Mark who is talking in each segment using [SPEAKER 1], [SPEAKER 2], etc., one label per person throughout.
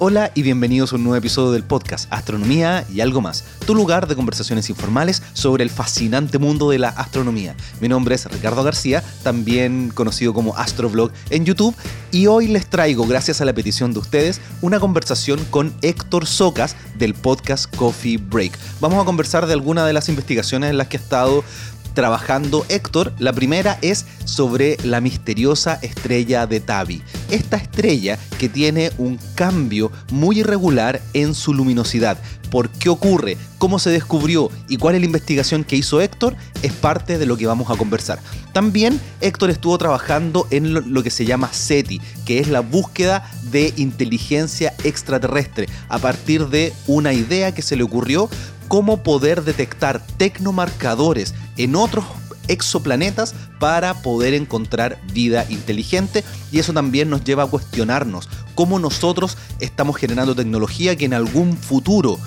[SPEAKER 1] Hola y bienvenidos a un nuevo episodio del podcast Astronomía y algo más, tu lugar de conversaciones informales sobre el fascinante mundo de la astronomía. Mi nombre es Ricardo García, también conocido como Astrovlog en YouTube, y hoy les traigo, gracias a la petición de ustedes, una conversación con Héctor Socas del podcast Coffee Break. Vamos a conversar de algunas de las investigaciones en las que ha estado trabajando Héctor. La primera es sobre la misteriosa estrella de Tabi. Esta estrella que tiene un cambio muy irregular en su luminosidad. ¿Por qué ocurre? ¿Cómo se descubrió? ¿Y cuál es la investigación que hizo Héctor? Es parte de lo que vamos a conversar. También Héctor estuvo trabajando en lo que se llama SETI, que es la búsqueda de inteligencia extraterrestre, a partir de una idea que se le ocurrió cómo poder detectar tecnomarcadores en otros exoplanetas para poder encontrar vida inteligente y eso también nos lleva a cuestionarnos cómo nosotros estamos generando tecnología que en algún futuro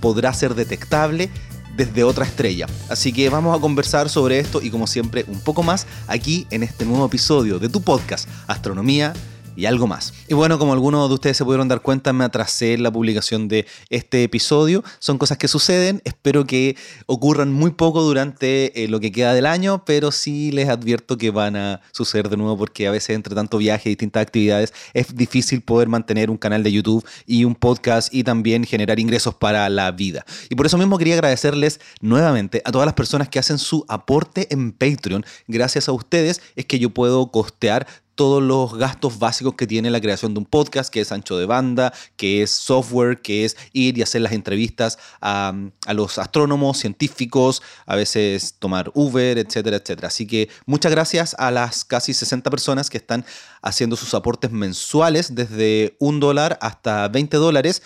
[SPEAKER 1] podrá ser detectable desde otra estrella. Así que vamos a conversar sobre esto y como siempre un poco más aquí en este nuevo episodio de tu podcast Astronomía y algo más. Y bueno, como algunos de ustedes se pudieron dar cuenta, me atrasé la publicación de este episodio. Son cosas que suceden, espero que ocurran muy poco durante eh, lo que queda del año, pero sí les advierto que van a suceder de nuevo porque a veces entre tanto viaje y distintas actividades es difícil poder mantener un canal de YouTube y un podcast y también generar ingresos para la vida. Y por eso mismo quería agradecerles nuevamente a todas las personas que hacen su aporte en Patreon. Gracias a ustedes es que yo puedo costear todos los gastos básicos que tiene la creación de un podcast, que es ancho de banda, que es software, que es ir y hacer las entrevistas a, los astrónomos, científicos, a veces tomar Uber, etcétera, etcétera. Así que muchas gracias a las casi 60 personas que están haciendo sus aportes mensuales desde un dólar hasta 20 dólares.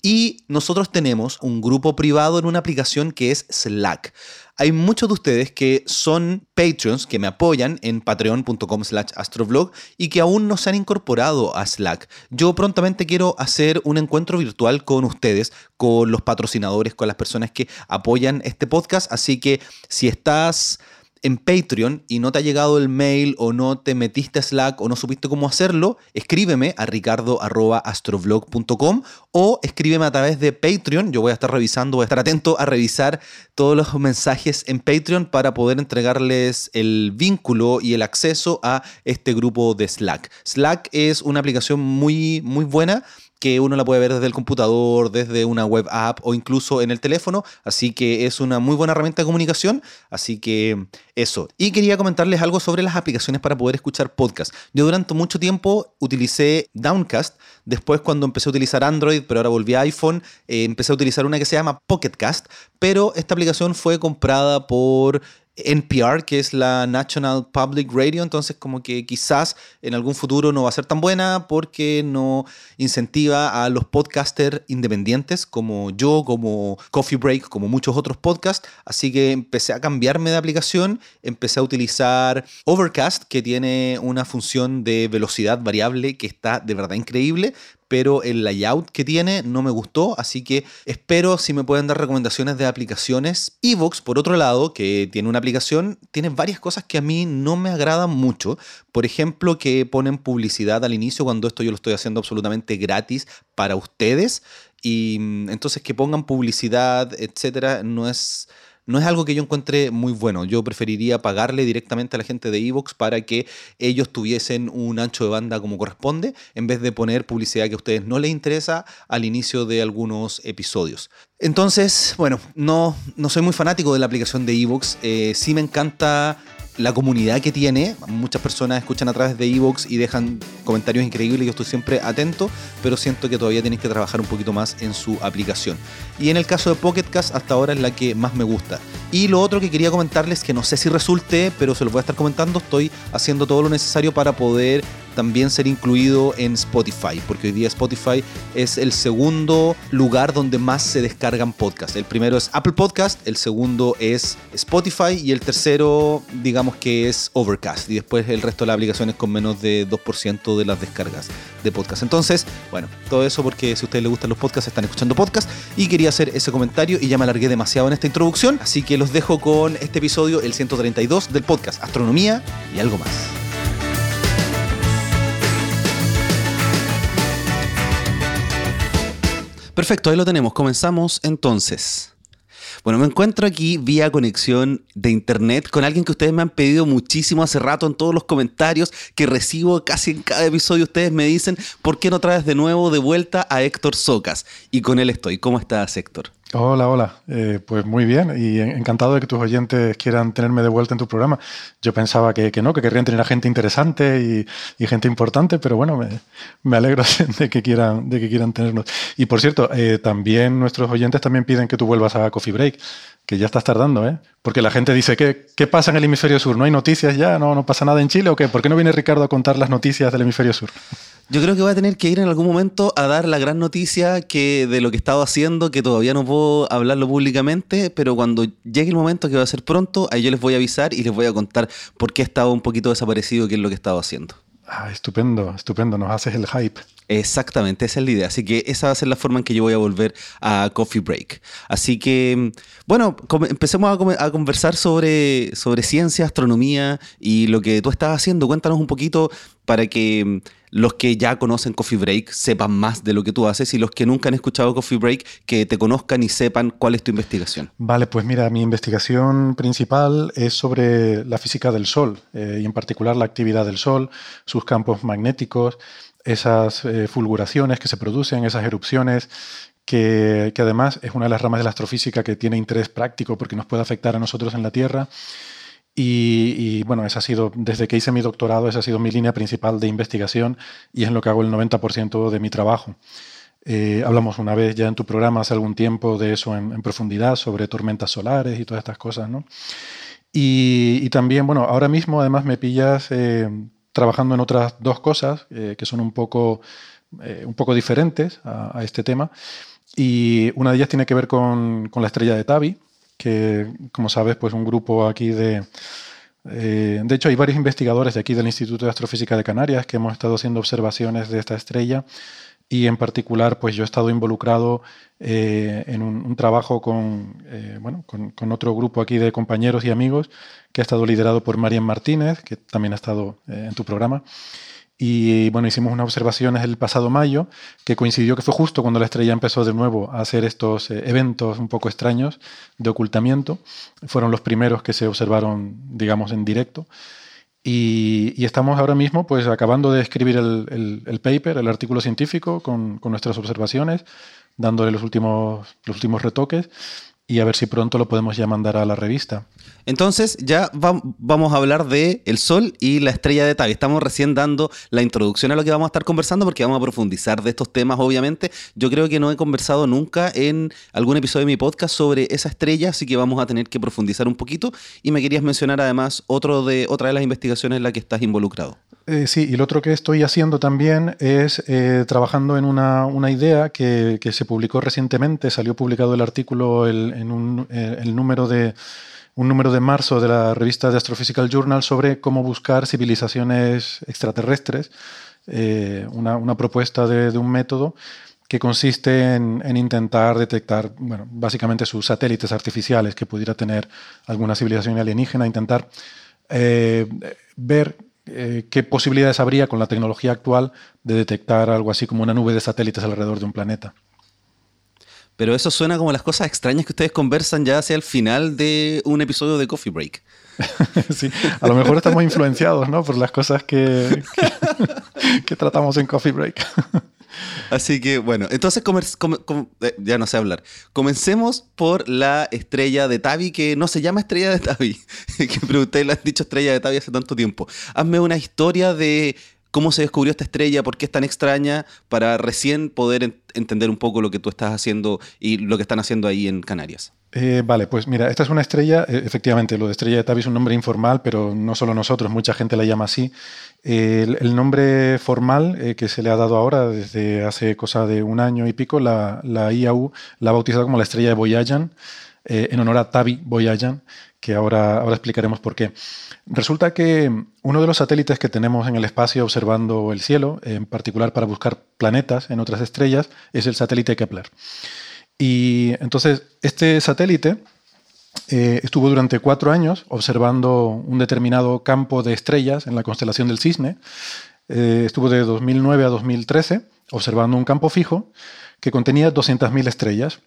[SPEAKER 1] Y nosotros tenemos un grupo privado en una aplicación que es Slack. Hay muchos de ustedes que son Patreons, que me apoyan en patreon.com slash astroblog y que aún no se han incorporado a Slack. Yo prontamente quiero hacer un encuentro virtual con ustedes, con los patrocinadores, con las personas que apoyan este podcast. Así que si estás en Patreon y no te ha llegado el mail o no te metiste a Slack o no supiste cómo hacerlo, escríbeme a ricardo.astroblog.com o escríbeme a través de Patreon. Yo voy a estar revisando, voy a estar atento a revisar todos los mensajes en Patreon para poder entregarles el vínculo y el acceso a este grupo de Slack. Slack es una aplicación muy, muy buena que uno la puede ver desde el computador, desde una web app o incluso en el teléfono. Así que es una muy buena herramienta de comunicación. Así que eso. Y quería comentarles algo sobre las aplicaciones para poder escuchar podcast. Yo durante mucho tiempo utilicé Downcast. Después cuando empecé a utilizar Android, pero ahora volví a iPhone, eh, empecé a utilizar una que se llama Pocketcast. Pero esta aplicación fue comprada por NPR, que es la National Public Radio, entonces como que quizás en algún futuro no va a ser tan buena porque no incentiva a los podcasters independientes como yo, como Coffee Break, como muchos otros podcasts, así que empecé a cambiarme de aplicación, empecé a utilizar Overcast, que tiene una función de velocidad variable que está de verdad increíble, pero el layout que tiene no me gustó, así que espero si me pueden dar recomendaciones de aplicaciones. Evox, por otro lado, que tiene una aplicación, tiene varias cosas que a mí no me agradan mucho. Por ejemplo, que ponen publicidad al inicio cuando esto yo lo estoy haciendo absolutamente gratis para ustedes. Y mm, entonces que pongan publicidad, etcétera, no es no es algo que yo encuentre muy bueno. Yo preferiría pagarle directamente a la gente de Evox para que ellos tuviesen un ancho de banda como corresponde, en vez de poner publicidad que a ustedes no les interesa al inicio de algunos episodios. Entonces, bueno, no, no soy muy fanático de la aplicación de Evox. Eh, sí me encanta la comunidad que tiene. Muchas personas escuchan a través de Evox y dejan comentarios increíbles. Yo estoy siempre atento, pero siento que todavía tienen que trabajar un poquito más en su aplicación. Y en el caso de Pocket Cast, hasta ahora es la que más me gusta. Y lo otro que quería comentarles, que no sé si resulte, pero se los voy a estar comentando, estoy haciendo todo lo necesario para poder también ser incluido en Spotify, porque hoy día Spotify es el segundo lugar donde más se descargan podcasts. El primero es Apple Podcast, el segundo es Spotify y el tercero, digamos que es Overcast. Y después el resto de las aplicaciones con menos de 2% de las descargas de podcast. Entonces, bueno, todo eso porque si a ustedes les gustan los podcasts, están escuchando podcasts y quería hacer ese comentario y ya me alargué demasiado en esta introducción, así que los dejo con este episodio, el 132 del podcast Astronomía y algo más. Perfecto, ahí lo tenemos. Comenzamos entonces. Bueno, me encuentro aquí vía conexión de internet con alguien que ustedes me han pedido muchísimo hace rato en todos los comentarios que recibo casi en cada episodio. Ustedes me dicen, ¿por qué no traes de nuevo de vuelta a Héctor Socas? Y con él estoy. ¿Cómo estás, Héctor?
[SPEAKER 2] Hola, hola. Eh, pues muy bien y encantado de que tus oyentes quieran tenerme de vuelta en tu programa. Yo pensaba que, no, que querrían tener a gente interesante y, gente importante, pero bueno, me, alegro de que, quieran, de que quieran tenernos. Y por cierto, eh, también nuestros oyentes también piden que tú vuelvas a Coffee Break, que ya estás tardando, ¿eh? Porque la gente dice, ¿qué, qué pasa en el hemisferio sur? ¿No hay noticias ya? ¿No, ¿No pasa nada en Chile o qué? ¿Por qué no viene Ricardo a contar las noticias del hemisferio sur?
[SPEAKER 1] Yo creo que voy a tener que ir en algún momento a dar la gran noticia que de lo que he estado haciendo, que todavía no puedo hablarlo públicamente, pero cuando llegue el momento, que va a ser pronto, ahí yo les voy a avisar y les voy a contar por qué he estado un poquito desaparecido, qué es lo que he estado haciendo.
[SPEAKER 2] Ah, estupendo, estupendo, nos haces el hype.
[SPEAKER 1] Exactamente, esa es la idea. Así que esa va a ser la forma en que yo voy a volver a Coffee Break. Así que, bueno, empecemos a, conversar sobre, sobre ciencia, astronomía y lo que tú estás haciendo. Cuéntanos un poquito para que los que ya conocen Coffee Break sepan más de lo que tú haces y los que nunca han escuchado Coffee Break que te conozcan y sepan cuál es tu investigación.
[SPEAKER 2] Vale, pues mira, mi investigación principal es sobre la física del Sol eh, y en particular la actividad del Sol, sus campos magnéticos, esas eh, fulguraciones que se producen, esas erupciones que, que, además es una de las ramas de la astrofísica que tiene interés práctico porque nos puede afectar a nosotros en la Tierra y, bueno, esa ha sido, desde que hice mi doctorado, esa ha sido mi línea principal de investigación y es en lo que hago el 90% de mi trabajo. Eh, hablamos una vez ya en tu programa hace algún tiempo de eso en, profundidad, sobre tormentas solares y todas estas cosas, ¿no? Y, también, bueno, ahora mismo además me pillas eh, trabajando en otras dos cosas eh, que son un poco, un poco diferentes a, este tema. Y una de ellas tiene que ver con, con la estrella de Tabi, que, como sabes, pues un grupo aquí de... Eh, de hecho, hay varios investigadores de aquí del Instituto de Astrofísica de Canarias que hemos estado haciendo observaciones de esta estrella y en particular, pues yo he estado involucrado eh, en un, trabajo con, eh, bueno, con, otro grupo aquí de compañeros y amigos que ha estado liderado por Marian Martínez, que también ha estado en tu programa. Y bueno, hicimos unas observaciones el pasado mayo, que coincidió que fue justo cuando la estrella empezó de nuevo a hacer estos eh, eventos un poco extraños de ocultamiento. Fueron los primeros que se observaron, digamos, en directo. Y, estamos ahora mismo pues acabando de escribir el, el, paper, el artículo científico con, con, nuestras observaciones, dándole los últimos, los últimos retoques y a ver si pronto lo podemos ya mandar a la revista.
[SPEAKER 1] Entonces ya vamos a hablar de el Sol y la estrella de Tabi. Estamos recién dando la introducción a lo que vamos a estar conversando porque vamos a profundizar de estos temas, obviamente. Yo creo que no he conversado nunca en algún episodio de mi podcast sobre esa estrella, así que vamos a tener que profundizar un poquito. Y me querías mencionar además otro de, otra de las investigaciones en la que estás involucrado.
[SPEAKER 2] Eh, sí, y lo otro que estoy haciendo también es eh, trabajando en una, idea que, se publicó recientemente, salió publicado el artículo en un, eh, el número de un número de marzo de la revista de Astrophysical Journal sobre cómo buscar civilizaciones extraterrestres, eh, una, propuesta de, un método que consiste en, intentar detectar, bueno, básicamente sus satélites artificiales que pudiera tener alguna civilización alienígena, intentar eh, ver qué posibilidades habría con la tecnología actual de detectar algo así como una nube de satélites alrededor de un planeta.
[SPEAKER 1] Pero eso suena como las cosas extrañas que ustedes conversan ya hacia el final de un episodio de Coffee Break.
[SPEAKER 2] sí, a lo mejor estamos influenciados, ¿no? Por las cosas que, que, tratamos en Coffee Break.
[SPEAKER 1] Así que bueno, entonces eh, ya no sé hablar. Comencemos por la estrella de Tavi, que no se llama estrella de Tavi, que ustedes le han dicho estrella de Tavi hace tanto tiempo. Hazme una historia de cómo se descubrió esta estrella, por qué es tan extraña, para recién poder entender un poco lo que tú estás haciendo y lo que están haciendo ahí en Canarias.
[SPEAKER 2] Eh, vale, pues mira, esta es una estrella, eh, efectivamente, lo de estrella de Tabi es un nombre informal, pero no solo nosotros, mucha gente la llama así. el, nombre formal eh, que se le ha dado ahora, desde hace cosa de un año y pico, la, IAU la ha bautizado como la estrella de Boyajan, en honor a Tabi Boyajan, que ahora, ahora explicaremos por qué. Resulta que uno de los satélites que tenemos en el espacio observando el cielo, en particular para buscar planetas en otras estrellas, es el satélite Kepler. Y entonces este satélite eh, estuvo durante cuatro años observando un determinado campo de estrellas en la constelación del Cisne. Eh, estuvo de 2009 a 2013 observando un campo fijo que contenía 200.000 estrellas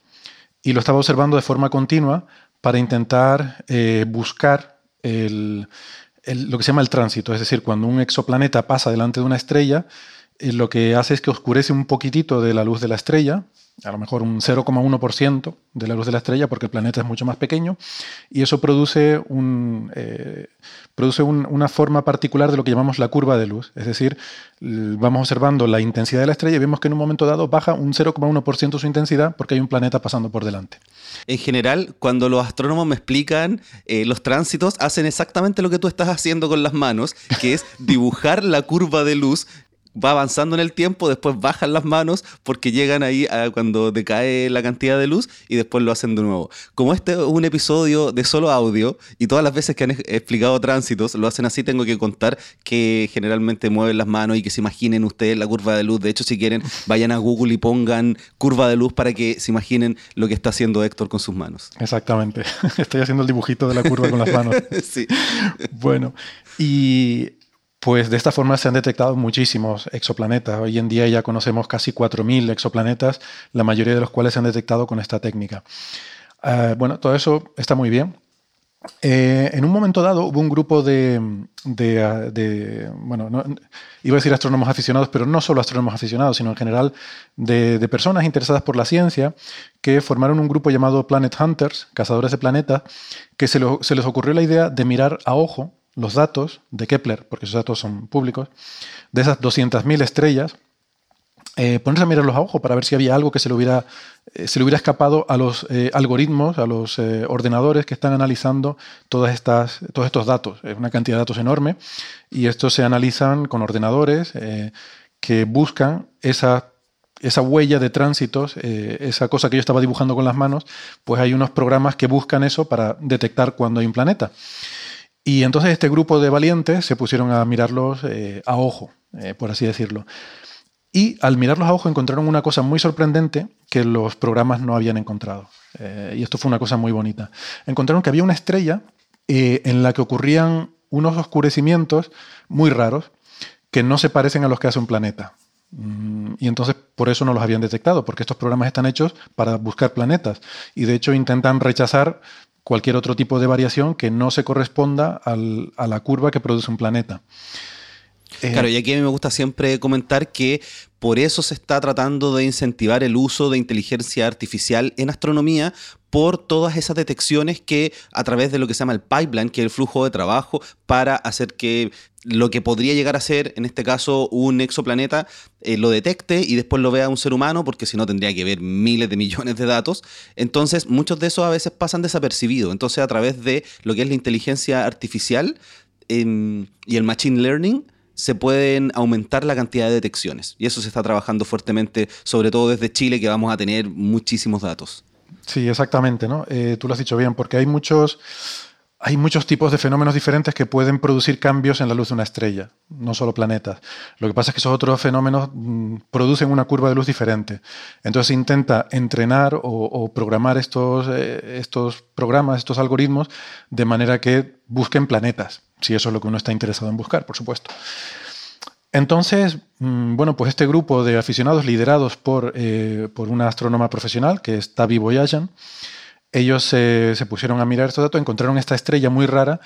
[SPEAKER 2] y lo estaba observando de forma continua para intentar eh, buscar lo que se llama el tránsito, es decir, cuando un exoplaneta pasa delante de una estrella, lo que hace es que oscurece un poquitito de la luz de la estrella, a lo mejor un 0,1% de la luz de la estrella, porque el planeta es mucho más pequeño, y eso produce, un, eh, produce una forma particular de lo que llamamos la curva de luz. Es decir, vamos observando la intensidad de la estrella y vemos que en un momento dado baja un 0,1% su intensidad porque hay un planeta pasando por delante.
[SPEAKER 1] En general, cuando los astrónomos me explican eh, los tránsitos, hacen exactamente lo que tú estás haciendo con las manos, que es dibujar la curva de luz va avanzando en el tiempo, después bajan las manos porque llegan ahí a cuando decae la cantidad de luz y después lo hacen de nuevo. Como este es un episodio de solo audio y todas las veces que han explicado tránsitos lo hacen así, tengo que contar que generalmente mueven las manos y que se imaginen ustedes la curva de luz. De hecho, si quieren, vayan a Google y pongan curva de luz para que se imaginen lo que está haciendo Héctor con sus manos.
[SPEAKER 2] Exactamente. Estoy haciendo el dibujito de la curva con las manos.
[SPEAKER 1] sí.
[SPEAKER 2] Bueno, y pues de esta forma se han detectado muchísimos exoplanetas. Hoy en día ya conocemos casi 4.000 exoplanetas, la mayoría de los cuales se han detectado con esta técnica. Eh, bueno, todo eso está muy bien. Eh, en un momento dado hubo un grupo de, bueno, iba a decir astrónomos aficionados, pero no solo astrónomos aficionados, sino en general de, personas interesadas por la ciencia, que formaron un grupo llamado Planet Hunters, cazadores de planetas, que se les ocurrió la idea de mirar a ojo los datos de Kepler, porque esos datos son públicos, de esas 200.000 estrellas, eh, ponerse a mirarlos a ojo para ver si había algo que se le hubiera, eh, se le hubiera escapado a los eh, algoritmos, a los ordenadores que están analizando todas estas, todos estos datos. Es una cantidad de datos enorme y estos se analizan con ordenadores que buscan esa esa huella de tránsitos, esa cosa que yo estaba dibujando con las manos, pues hay unos programas que buscan eso para detectar cuando hay un planeta. Y entonces este grupo de valientes se pusieron a mirarlos eh, a ojo, eh, por así decirlo. Y al mirarlos a ojo encontraron una cosa muy sorprendente que los programas no habían encontrado. Eh, y esto fue una cosa muy bonita. Encontraron que había una estrella en la que ocurrían unos oscurecimientos muy raros que no se parecen a los que hace un planeta. Mm, y entonces por eso no los habían detectado, porque estos programas están hechos para buscar planetas. Y de hecho intentan rechazar cualquier otro tipo de variación que no se corresponda a la curva que produce un planeta.
[SPEAKER 1] Eh, claro, y aquí a mí me gusta siempre comentar que por eso se está tratando de incentivar el uso de inteligencia artificial en astronomía por todas esas detecciones que a través de lo que se llama el pipeline, que es el flujo de trabajo, para hacer que lo que podría llegar a ser, en este caso, un exoplaneta, eh, lo detecte y después lo vea un ser humano, porque si no tendría que ver miles de millones de datos. Entonces, muchos de esos a veces pasan desapercibidos. Entonces, a través de lo que es la inteligencia artificial em, y el machine learning, se pueden aumentar la cantidad de detecciones. Y eso se está trabajando fuertemente, sobre todo desde Chile, que vamos a tener muchísimos datos.
[SPEAKER 2] Sí, exactamente, ¿no? Eh, tú lo has dicho bien, porque hay muchos hay muchos tipos de fenómenos diferentes que pueden producir cambios en la luz de una estrella, no solo planetas. Lo que pasa es que esos otros fenómenos mm, producen una curva de luz diferente. Entonces se intenta entrenar o, programar estos, eh, estos programas, estos algoritmos, de manera que busquen planetas, si eso es lo que uno está interesado en buscar, por supuesto. Entonces, mm, bueno, pues este grupo de aficionados liderados por, eh, por una astrónoma profesional, que es Tavi Boyajan, ellos se, pusieron a mirar estos datos, encontraron esta estrella muy rara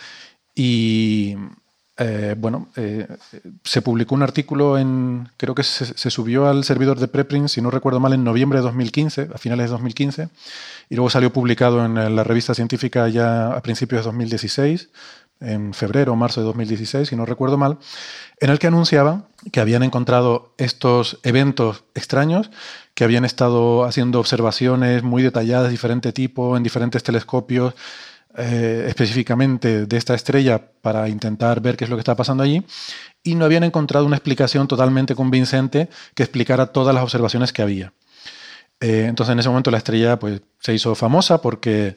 [SPEAKER 2] y, eh, bueno, eh, se publicó un artículo en, creo que se, subió al servidor de preprint, si no recuerdo mal, en noviembre de 2015, a finales de 2015, y luego salió publicado en la revista científica ya a principios de 2016, en febrero o marzo de 2016, si no recuerdo mal, en el que anunciaban que habían encontrado estos eventos extraños, que habían estado haciendo observaciones muy detalladas de diferente tipo, en diferentes telescopios, eh, específicamente de esta estrella para intentar ver qué es lo que está pasando allí, y no habían encontrado una explicación totalmente convincente que explicara todas las observaciones que había. Eh, entonces en ese momento la estrella pues, se hizo famosa porque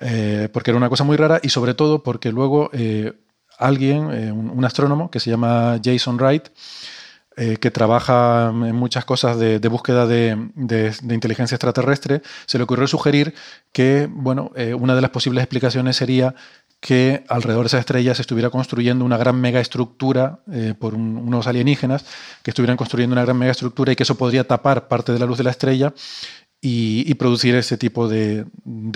[SPEAKER 2] eh, porque era una cosa muy rara y sobre todo porque luego eh, alguien, eh, un, astrónomo que se llama Jason Wright, que trabaja en muchas cosas de, búsqueda de, inteligencia extraterrestre, se le ocurrió sugerir que bueno, una de las posibles explicaciones sería que alrededor de esa estrella se estuviera construyendo una gran megaestructura eh, por unos alienígenas que estuvieran construyendo una gran megaestructura y que eso podría tapar parte de la luz de la estrella y, producir ese tipo de,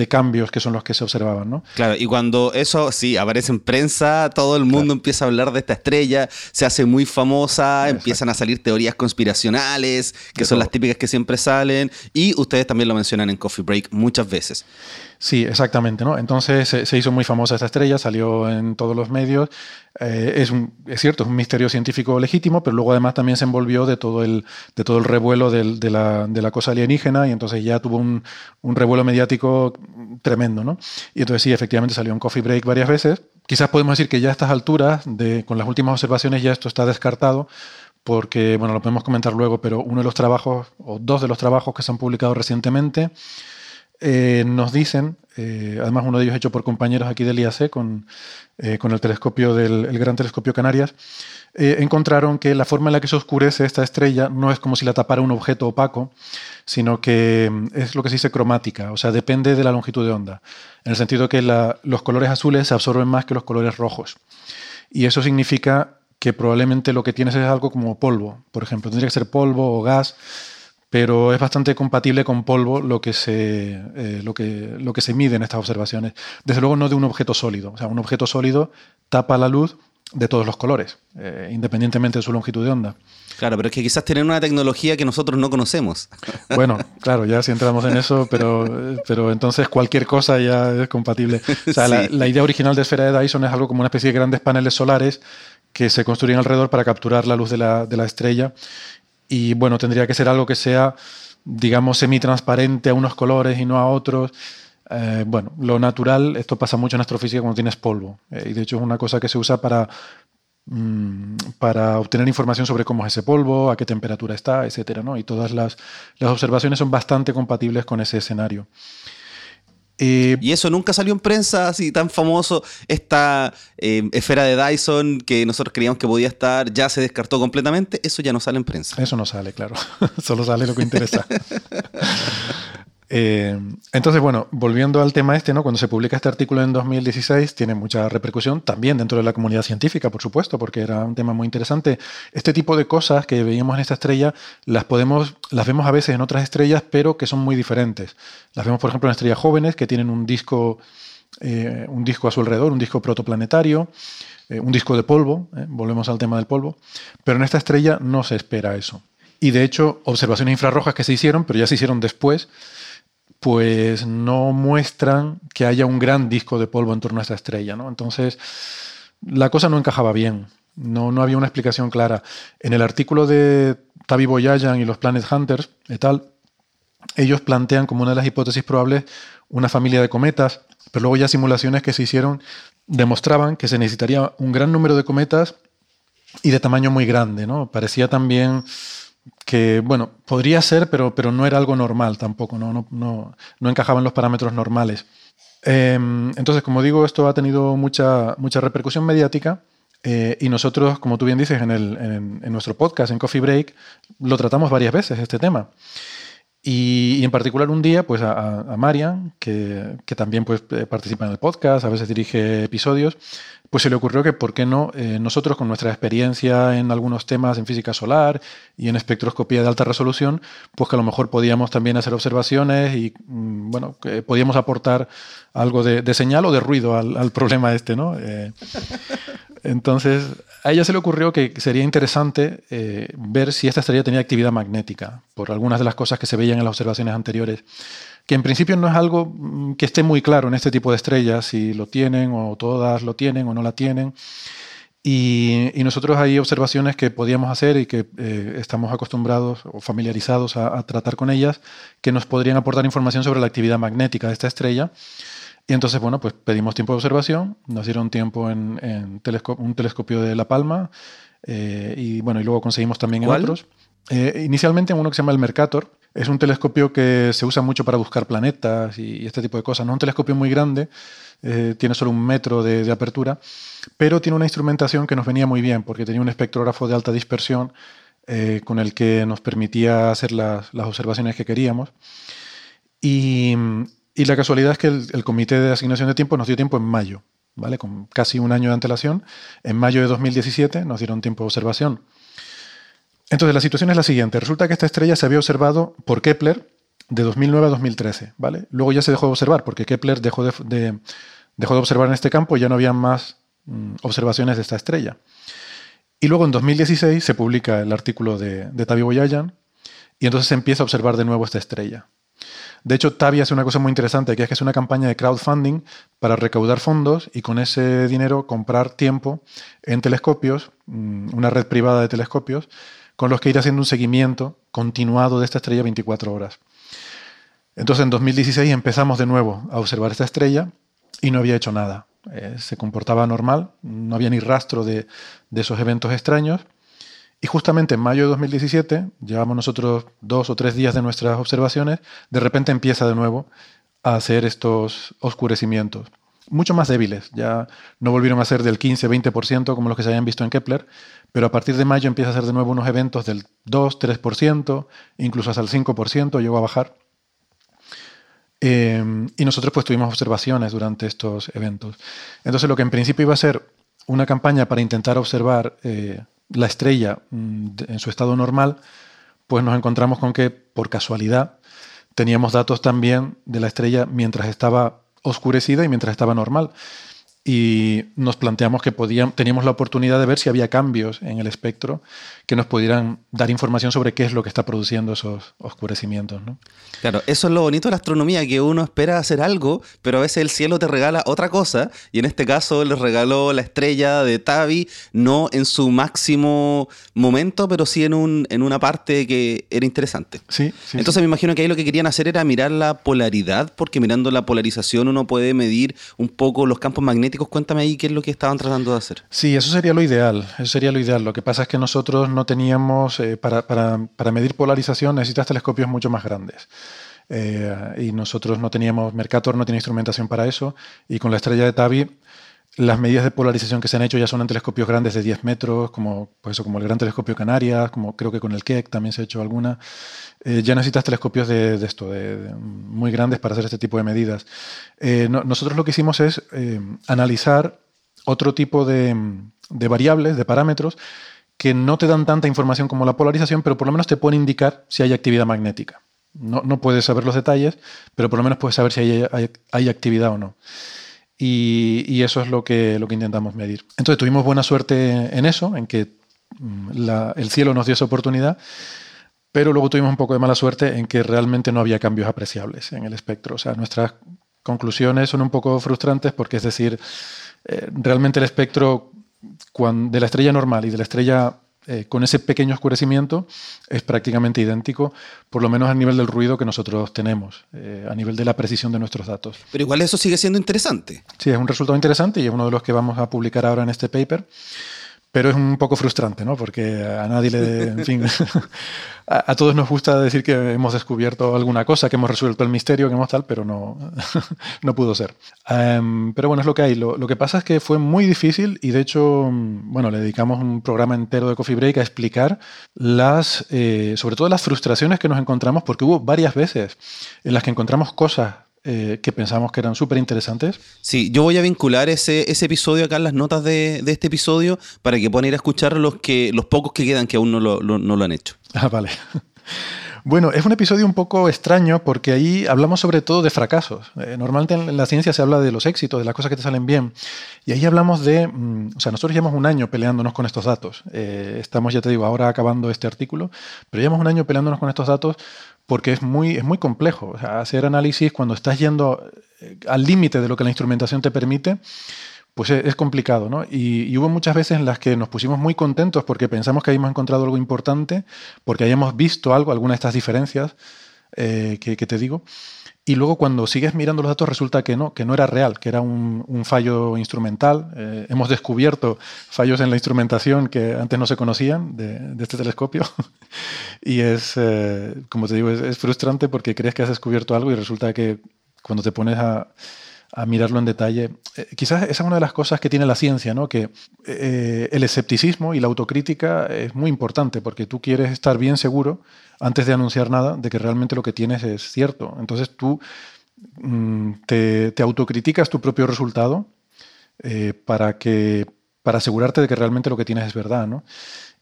[SPEAKER 2] cambios que son los que se observaban. ¿no?
[SPEAKER 1] Claro, y cuando eso sí aparece en prensa, todo el mundo empieza a hablar de esta estrella, se hace muy famosa, empiezan a salir teorías conspiracionales, que son las típicas que siempre salen, y ustedes también lo mencionan en Coffee Break muchas veces.
[SPEAKER 2] Sí, exactamente. ¿no? Entonces se, hizo muy famosa esta estrella, salió en todos los medios. Eh, es, es, cierto, es un misterio científico legítimo, pero luego además también se envolvió de todo el, de todo el revuelo de, la, de, la, cosa alienígena y entonces ya tuvo un, un, revuelo mediático tremendo. ¿no? Y entonces sí, efectivamente salió en Coffee Break varias veces. Quizás podemos decir que ya a estas alturas, de, con las últimas observaciones, ya esto está descartado porque, bueno, lo podemos comentar luego, pero uno de los trabajos, o dos de los trabajos que se han publicado recientemente, eh, nos dicen, eh, además uno de ellos hecho por compañeros aquí del IAC con, eh, con el telescopio del el Gran Telescopio Canarias, encontraron que la forma en la que se oscurece esta estrella no es como si la tapara un objeto opaco, sino que mm, es lo que se dice cromática, o sea, depende de la longitud de onda, en el sentido que los colores azules se absorben más que los colores rojos. Y eso significa que probablemente lo que tienes es algo como polvo, por ejemplo, tendría que ser polvo o gas pero es bastante compatible con polvo lo que, se, eh, lo, que, lo que se mide en estas observaciones. Desde luego no de un objeto sólido. O sea, un objeto sólido tapa la luz de todos los colores, eh, independientemente de su longitud de onda.
[SPEAKER 1] Claro, pero es que quizás tienen una tecnología que nosotros no conocemos.
[SPEAKER 2] Bueno, claro, ya si entramos en eso, pero, pero entonces cualquier cosa ya es compatible. O sea, la, la, idea original de esfera de Dyson es algo como una especie de grandes paneles solares que se construyen alrededor para capturar la luz de la, de la estrella y bueno, tendría que ser algo que sea, digamos, semitransparente a unos colores y no a otros. Eh, bueno, lo natural, esto pasa mucho en astrofísica cuando tienes polvo. Eh, y de hecho es una cosa que se usa para, mm, para obtener información sobre cómo es ese polvo, a qué temperatura está, etc. ¿no? Y todas las, las observaciones son bastante compatibles con ese escenario.
[SPEAKER 1] Eh, y eso nunca salió en prensa así tan famoso. Esta eh, esfera de Dyson que nosotros creíamos que podía estar, ya se descartó completamente. Eso ya no sale en prensa.
[SPEAKER 2] Eso no sale, claro. Solo sale lo que interesa. Eh, entonces, bueno, volviendo al tema este, ¿no? cuando se publica este artículo en 2016, tiene mucha repercusión también dentro de la comunidad científica, por supuesto, porque era un tema muy interesante. Este tipo de cosas que veíamos en esta estrella las podemos, las vemos a veces en otras estrellas, pero que son muy diferentes. Las vemos, por ejemplo, en estrellas jóvenes que tienen un disco, eh, un disco a su alrededor, un disco protoplanetario, eh, un disco de polvo. Volvemos al tema del polvo, pero en esta estrella no se espera eso. Y de hecho, observaciones infrarrojas que se hicieron, pero ya se hicieron después pues no muestran que haya un gran disco de polvo en torno a esta estrella. ¿no? Entonces, la cosa no encajaba bien. No, no había una explicación clara. En el artículo de Tavi Boyajan y los Planet Hunters y tal, ellos plantean como una de las hipótesis probables una familia de cometas, pero luego ya simulaciones que se hicieron demostraban que se necesitaría un gran número de cometas y de tamaño muy grande. ¿no? Parecía también que, bueno, podría ser, pero, pero no era algo normal tampoco, no, no, no, no encajaba en los parámetros normales. Em, entonces, como digo, esto ha tenido mucha, mucha repercusión mediática eh, y nosotros, como tú bien dices, en, el, en, nuestro podcast, en Coffee Break, lo tratamos varias veces, este tema. Y, en particular un día, pues a, a Marian, que, que, también pues, eh, participa en el podcast, a veces dirige episodios, pues se le ocurrió que, ¿por qué no? Eh, nosotros, con nuestra experiencia en algunos temas en física solar y en espectroscopía de alta resolución, pues que a lo mejor podíamos también hacer observaciones y, mm, bueno, que podíamos aportar algo de, señal o de ruido al, problema este, ¿no? Eh, entonces, a ella se le ocurrió que sería interesante eh, ver si esta estrella tenía actividad magnética, por algunas de las cosas que se veían en las observaciones anteriores que en principio no es algo mm, que esté muy claro en este tipo de estrellas, si lo tienen o todas lo tienen o no la tienen. Y, nosotros hay observaciones que podíamos hacer y que eh, estamos acostumbrados o familiarizados a, tratar con ellas, que nos podrían aportar información sobre la actividad magnética de esta estrella. Y entonces, bueno, pues pedimos tiempo de observación, nos dieron tiempo en, un telescopio de La Palma eh, y bueno, y luego conseguimos también en otros. Eh, inicialmente en uno que se llama el Mercator, es un telescopio que se usa mucho para buscar planetas y, este tipo de cosas. No es un telescopio muy grande, eh, tiene solo un metro de, apertura, pero tiene una instrumentación que nos venía muy bien porque tenía un espectrógrafo de alta dispersión eh, con el que nos permitía hacer las, observaciones que queríamos. Y, la casualidad es que el, comité de asignación de tiempo nos dio tiempo en mayo. ¿vale? Con casi un año de antelación. En mayo de 2017 nos dieron tiempo de observación. Entonces, la situación es la siguiente. Resulta que esta estrella se había observado por Kepler de 2009 a 2013, ¿vale? Luego ya se dejó de observar porque Kepler dejó de, dejó de observar en este campo y ya no había más mm, observaciones de esta estrella. Y luego en 2016 se publica el artículo de, de Tavi Boyayan y entonces se empieza a observar de nuevo esta estrella. De hecho, Tavi hace una cosa muy interesante, que es que es una campaña de crowdfunding para recaudar fondos y con ese dinero comprar tiempo en telescopios, mm, una red privada de telescopios, con los que ir haciendo un seguimiento continuado de esta estrella 24 horas. Entonces en 2016 empezamos de nuevo a observar esta estrella y no había hecho nada. Eh, se comportaba normal, no había ni rastro de, de, esos eventos extraños. Y justamente en mayo de 2017, llevamos nosotros dos o tres días de nuestras observaciones, de repente empieza de nuevo a hacer estos oscurecimientos. Mucho más débiles, ya no volvieron a ser del 15-20% como los que se habían visto en Kepler, pero a partir de mayo empieza a ser de nuevo unos eventos del 2-3%, incluso hasta el 5% llegó a bajar. Eh, y nosotros pues tuvimos observaciones durante estos eventos. Entonces lo que en principio iba a ser una campaña para intentar observar eh, la estrella mm, en su estado normal, pues nos encontramos con que por casualidad teníamos datos también de la estrella mientras estaba oscurecida y mientras estaba normal y nos planteamos que podíamos, teníamos la oportunidad de ver si había cambios en el espectro que nos pudieran dar información sobre qué es lo que está produciendo esos oscurecimientos. ¿no?
[SPEAKER 1] Claro, eso es lo bonito de la astronomía, que uno espera hacer algo, pero a veces el cielo te regala otra cosa, y en este caso les regaló la estrella de Tavi, no en su máximo momento, pero sí en, un, en una parte que era interesante.
[SPEAKER 2] Sí,
[SPEAKER 1] sí Entonces me imagino que ahí lo que querían hacer era mirar la polaridad, porque mirando la polarización uno puede medir un poco los campos magnéticos Cuéntame ahí qué es lo que estaban tratando de hacer.
[SPEAKER 2] Sí, eso sería lo ideal. Eso sería lo ideal. Lo que pasa es que nosotros no teníamos, eh, para, para, medir polarización necesitas telescopios mucho más grandes. Eh, y nosotros no teníamos, Mercator no tiene instrumentación para eso. Y con la estrella de Tavi las medidas de polarización que se han hecho ya son en telescopios grandes de 10 metros, como, pues eso, como el Gran Telescopio Canarias, como creo que con el Keck también se ha hecho alguna. Eh, ya necesitas telescopios de, esto, de, muy grandes para hacer este tipo de medidas. Eh, nosotros lo que hicimos es eh, analizar otro tipo de, variables, de parámetros, que no te dan tanta información como la polarización, pero por lo menos te pueden indicar si hay actividad magnética. No, puedes saber los detalles, pero por lo menos puedes saber si hay actividad o no. Y, eso es lo que, lo que intentamos medir. Entonces tuvimos buena suerte en eso, en que mm, el cielo nos dio esa oportunidad, pero luego tuvimos un poco de mala suerte en que realmente no había cambios apreciables en el espectro. O sea, nuestras conclusiones son un poco frustrantes porque, es decir, eh, realmente el espectro de la estrella normal y de la estrella eh, con ese pequeño oscurecimiento es prácticamente idéntico, por lo menos a nivel del ruido que nosotros tenemos, eh, a nivel de la precisión de nuestros datos.
[SPEAKER 1] Pero igual eso sigue siendo interesante.
[SPEAKER 2] Sí, es un resultado interesante y es uno de los que vamos a publicar ahora en este paper pero es un poco frustrante, ¿no? Porque a nadie le, en fin, a, todos nos gusta decir que hemos descubierto alguna cosa, que hemos resuelto el misterio, que hemos tal, pero no, no pudo ser. Em, pero bueno, es lo que hay. Lo, que pasa es que fue muy difícil y de hecho, bueno, le dedicamos un programa entero de Coffee Break a explicar las, eh, sobre todo las frustraciones que nos encontramos, porque hubo varias veces en las que encontramos cosas eh, que pensamos que eran súper interesantes.
[SPEAKER 1] Sí, yo voy a vincular ese, ese episodio acá en las notas de, de, este episodio para que puedan ir a escuchar los, que, los pocos que quedan que aún no lo, no lo han hecho.
[SPEAKER 2] Ah, vale. Bueno, es un episodio un poco extraño porque ahí hablamos sobre todo de fracasos. Eh, normalmente en la ciencia se habla de los éxitos, de las cosas que te salen bien. Y ahí hablamos de, mm, o sea, nosotros llevamos un año peleándonos con estos datos. Eh, estamos, ya te digo, ahora acabando este artículo, pero llevamos un año peleándonos con estos datos porque es muy, es muy complejo. hacer análisis cuando estás yendo eh, al límite de lo que la instrumentación te permite, pues es, complicado, ¿no? Y, hubo muchas veces en las que nos pusimos muy contentos porque pensamos que habíamos encontrado algo importante, porque habíamos visto algo, alguna de estas diferencias eh, que, te digo, y luego cuando sigues mirando los datos resulta que no, que no era real, que era un, fallo instrumental. Eh, hemos descubierto fallos en la instrumentación que antes no se conocían de, este telescopio. y es, eh, como te digo, es frustrante porque crees que has descubierto algo y resulta que cuando te pones a mirarlo en detalle. Eh, quizás esa es una de las cosas que tiene la ciencia, ¿no? que eh, el escepticismo y la autocrítica es muy importante porque tú quieres estar bien seguro antes de anunciar nada de que realmente lo que tienes es cierto. Entonces tú mm, te, autocriticas tu propio resultado eh, para, que, para asegurarte de que realmente lo que tienes es verdad, ¿no?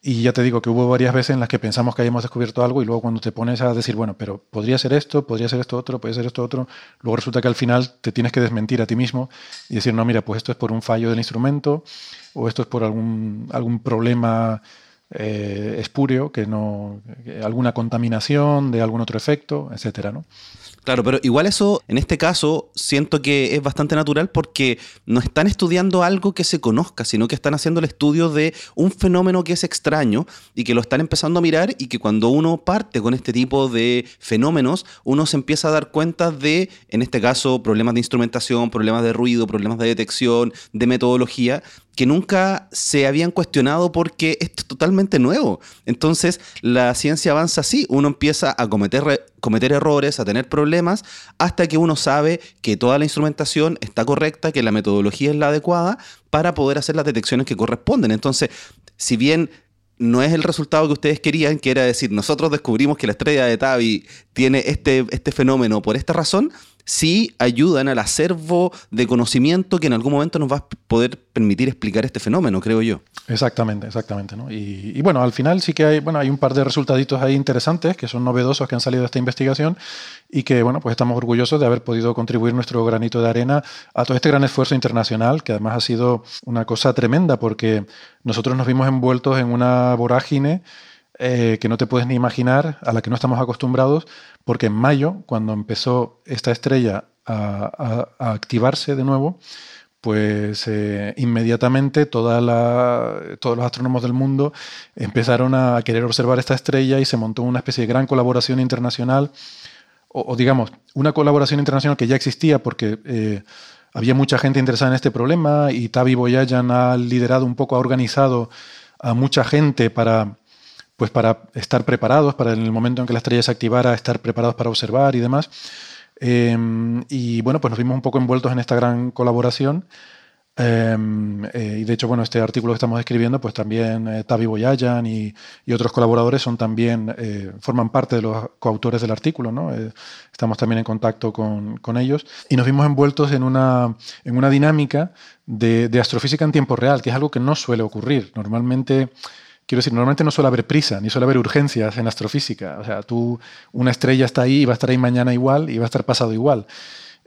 [SPEAKER 2] Y ya te digo que hubo varias veces en las que pensamos que habíamos descubierto algo y luego cuando te pones a decir, bueno, pero podría ser esto, podría ser esto otro, podría ser esto otro, luego resulta que al final te tienes que desmentir a ti mismo y decir, no, mira, pues esto es por un fallo del instrumento o esto es por algún, algún problema eh, espúreo, que no, alguna contaminación de algún otro efecto, etcétera, ¿no?
[SPEAKER 1] Claro, pero igual eso, en este caso, siento que es bastante natural porque no están estudiando algo que se conozca, sino que están haciendo el estudio de un fenómeno que es extraño y que lo están empezando a mirar y que cuando uno parte con este tipo de fenómenos, uno se empieza a dar cuenta de, en este caso, problemas de instrumentación, problemas de ruido, problemas de detección, de metodología, que nunca se habían cuestionado porque es totalmente nuevo. Entonces, la ciencia avanza así, uno empieza a cometer, cometer errores, a tener problemas, hasta que uno sabe que toda la instrumentación está correcta, que la metodología es la adecuada para poder hacer las detecciones que corresponden. Entonces, si bien no es el resultado que ustedes querían, que era decir, nosotros descubrimos que la estrella de Tabi tiene este, este fenómeno por esta razón, sí ayudan al acervo de conocimiento que en algún momento nos va a poder permitir explicar este fenómeno, creo yo.
[SPEAKER 2] Exactamente, exactamente. Y, bueno, al final sí que hay, bueno, hay un par de resultaditos ahí interesantes que son novedosos que han salido de esta investigación y que bueno, pues estamos orgullosos de haber podido contribuir nuestro granito de arena a todo este gran esfuerzo internacional, que además ha sido una cosa tremenda porque nosotros nos vimos envueltos en una vorágine eh, que no te puedes ni imaginar, a la que no estamos acostumbrados, porque en mayo, cuando empezó esta estrella a, activarse de nuevo, pues eh, inmediatamente todos los astrónomos del mundo empezaron a querer observar esta estrella y se montó una especie de gran colaboración internacional, o, digamos, una colaboración internacional que ya existía porque eh, había mucha gente interesada en este problema y Tavi Boyajan ha liderado un poco, ha organizado a mucha gente para pues para estar preparados, para en el momento en que la estrella se activara, estar preparados para observar y demás. Em, y bueno, pues nos vimos un poco envueltos en esta gran colaboración. Em, eh, y de hecho, bueno, este artículo que estamos escribiendo, pues también eh, Tavi Boyajan y, otros colaboradores son también, eh, forman parte de los coautores del artículo, ¿no? estamos también en contacto con, con, ellos y nos vimos envueltos en una, en una dinámica de astrofísica en tiempo real, que es algo que no suele ocurrir. Normalmente Quiero decir, normalmente no suele haber prisa, ni suele haber urgencias en astrofísica. O sea, tú, una estrella está ahí y va a estar ahí mañana igual y va a estar pasado igual.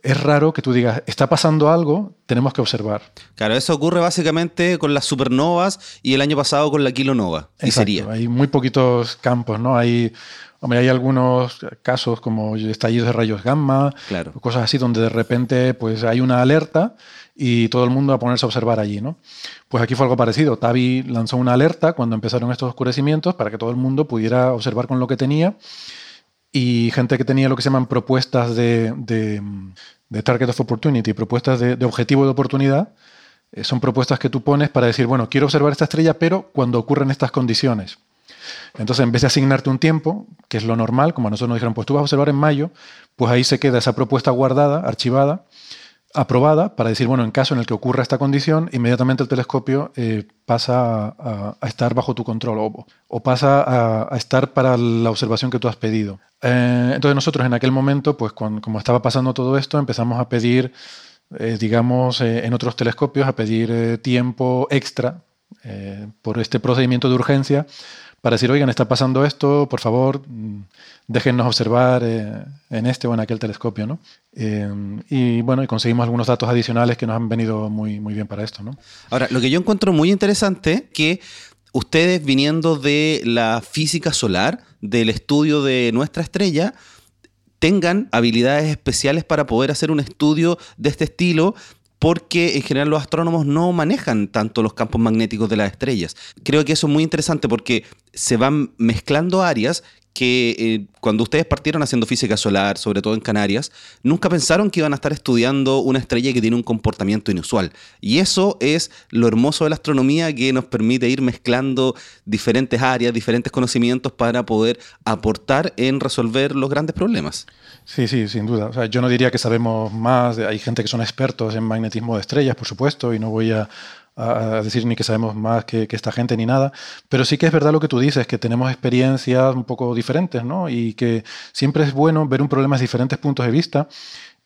[SPEAKER 2] Es raro que tú digas, está pasando algo, tenemos que observar.
[SPEAKER 1] Claro, eso ocurre básicamente con las supernovas y el año pasado con la kilonova. Y sería.
[SPEAKER 2] Hay muy poquitos campos, ¿no? Hay, hombre, hay algunos casos como estallidos de rayos gamma,
[SPEAKER 1] claro.
[SPEAKER 2] cosas así, donde de repente pues, hay una alerta y todo el mundo a ponerse a observar allí, ¿no? Pues aquí fue algo parecido. Tavi lanzó una alerta cuando empezaron estos oscurecimientos para que todo el mundo pudiera observar con lo que tenía y gente que tenía lo que se llaman propuestas de, de, target of opportunity, propuestas de, objetivo de oportunidad, eh, son propuestas que tú pones para decir, bueno, quiero observar esta estrella, pero cuando ocurren estas condiciones. Entonces, en vez de asignarte un tiempo, que es lo normal, como a nosotros nos dijeron, pues tú vas a observar en mayo, pues ahí se queda esa propuesta guardada, archivada, aprobada para decir, bueno, en caso en el que ocurra esta condición, inmediatamente el telescopio eh, pasa a, estar bajo tu control o, pasa a, estar para la observación que tú has pedido. Eh, entonces nosotros en aquel momento, pues como estaba pasando todo esto, empezamos a pedir, eh, digamos, en otros telescopios, a pedir tiempo extra por este procedimiento de urgencia para decir, oigan, está pasando esto, por favor, déjennos observar eh, en este o en aquel telescopio, ¿no? Eh, y bueno, y conseguimos algunos datos adicionales que nos han venido muy, muy bien para esto, ¿no?
[SPEAKER 1] Ahora, lo que yo encuentro muy interesante que ustedes viniendo de la física solar, del estudio de nuestra estrella, tengan habilidades especiales para poder hacer un estudio de este estilo porque en general los astrónomos no manejan tanto los campos magnéticos de las estrellas. Creo que eso es muy interesante porque se van mezclando áreas que eh, cuando ustedes partieron haciendo física solar, sobre todo en Canarias, nunca pensaron que iban a estar estudiando una estrella que tiene un comportamiento inusual. Y eso es lo hermoso de la astronomía que nos permite ir mezclando diferentes áreas, diferentes conocimientos para poder aportar en resolver los grandes problemas.
[SPEAKER 2] Sí, sí, sin duda. O sea, yo no diría que sabemos más, hay gente que son expertos en magnetismo de estrellas, por supuesto, y no voy a a, decir ni que sabemos más que, esta gente ni nada, pero sí que es verdad lo que tú dices, que tenemos experiencias un poco diferentes, ¿no? Y que siempre es bueno ver un problema desde diferentes puntos de vista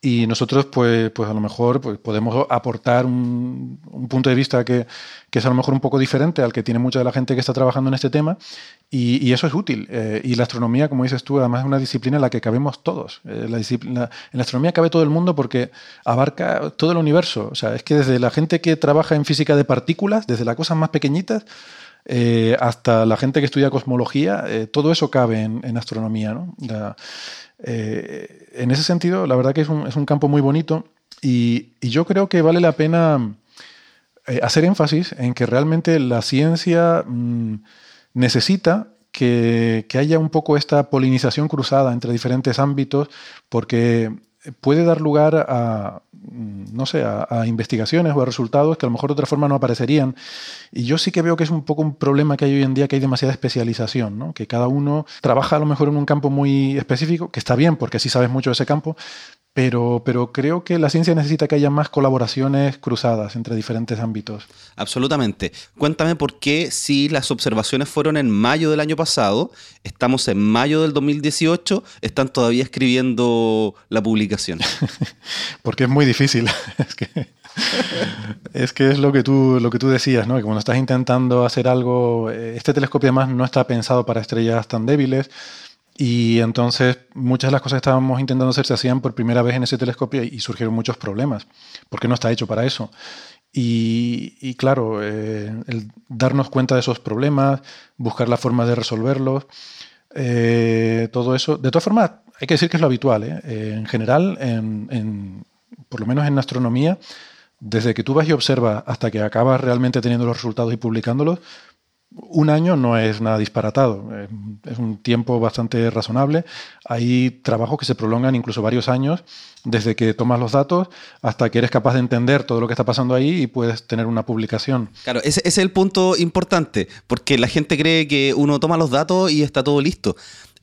[SPEAKER 2] y nosotros, pues, pues a lo mejor pues, podemos aportar un, punto de vista que, que, es a lo mejor un poco diferente al que tiene mucha de la gente que está trabajando en este tema, y, y eso es útil. Eh, y la astronomía, como dices tú, además es una disciplina en la que cabemos todos. Eh, la disciplina, en la astronomía cabe todo el mundo porque abarca todo el universo. O sea, es que desde la gente que trabaja en física de partículas, desde las cosas más pequeñitas, eh, hasta la gente que estudia cosmología, todo eso cabe en, en astronomía. ¿no? La, eh, en ese sentido, la verdad que es un, campo muy bonito y, yo creo que vale la pena eh, hacer énfasis en que realmente la ciencia mm, necesita que, haya un poco esta polinización cruzada entre diferentes ámbitos porque puede dar lugar a, no sé, a, investigaciones o a resultados que a lo mejor de otra forma no aparecerían. Y yo sí que veo que es un poco un problema que hay hoy en día, que hay demasiada especialización, ¿no? que cada uno trabaja a lo mejor en un campo muy específico, que está bien porque así sabes mucho de ese campo, pero, pero creo que la ciencia necesita que haya más colaboraciones cruzadas entre diferentes ámbitos.
[SPEAKER 1] Absolutamente. Cuéntame por qué si las observaciones fueron en mayo del año pasado, estamos en mayo del 2018, están todavía escribiendo la publicación.
[SPEAKER 2] Porque es muy difícil. es que... es que es lo que tú, lo que tú decías, ¿no? Que cuando estás intentando hacer algo, eh, este telescopio además no está pensado para estrellas tan débiles, y entonces muchas de las cosas que estábamos intentando hacer se hacían por primera vez en ese telescopio y surgieron muchos problemas, porque no está hecho para eso. Y, claro, eh, el darnos cuenta de esos problemas, buscar la forma de resolverlos, eh, todo eso. De todas formas, hay que decir que es lo habitual. ¿eh? en general, en, por lo menos en astronomía, desde que tú vas y observas hasta que acabas realmente teniendo los resultados y publicándolos, un año no es nada disparatado, es un tiempo bastante razonable. Hay trabajos que se prolongan incluso varios años, desde que tomas los datos hasta que eres capaz de entender todo lo que está pasando ahí y puedes tener una publicación.
[SPEAKER 1] Claro, ese, es el punto importante, porque la gente cree que uno toma los datos y está todo listo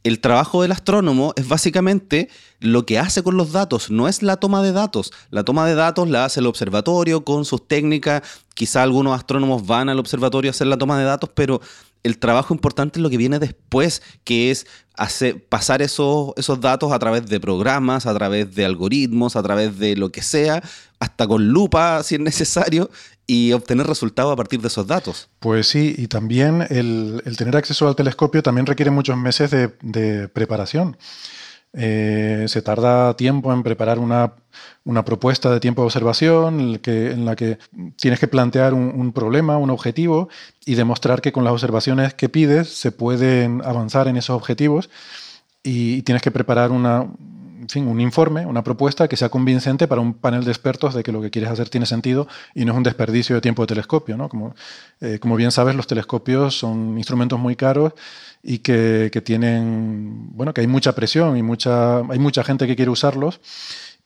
[SPEAKER 1] el trabajo del astrónomo es básicamente lo que hace con los datos, no es la toma de datos. La toma de datos la hace el observatorio con sus técnicas. Quizá algunos astrónomos van al observatorio a hacer la toma de datos, pero el trabajo importante es lo que viene después, que es hacer, pasar esos, esos datos a través de programas, a través de algoritmos, a través de lo que sea, hasta con lupa si es necesario, y obtener resultados a partir de esos datos.
[SPEAKER 2] Pues sí, y también el, tener acceso al telescopio también requiere muchos meses de, preparación. Eh, se tarda tiempo en preparar una, propuesta de tiempo de observación en la que tienes que plantear un, problema, un objetivo y demostrar que con las observaciones que pides se pueden avanzar en esos objetivos y tienes que preparar una, fin, un informe, una propuesta que sea convincente para un panel de expertos de que lo que quieres hacer tiene sentido y no es un desperdicio de tiempo de telescopio. ¿no? Como, eh, como bien sabes, los telescopios son instrumentos muy caros y que, que, tienen, bueno, que hay mucha presión y mucha, hay mucha gente que quiere usarlos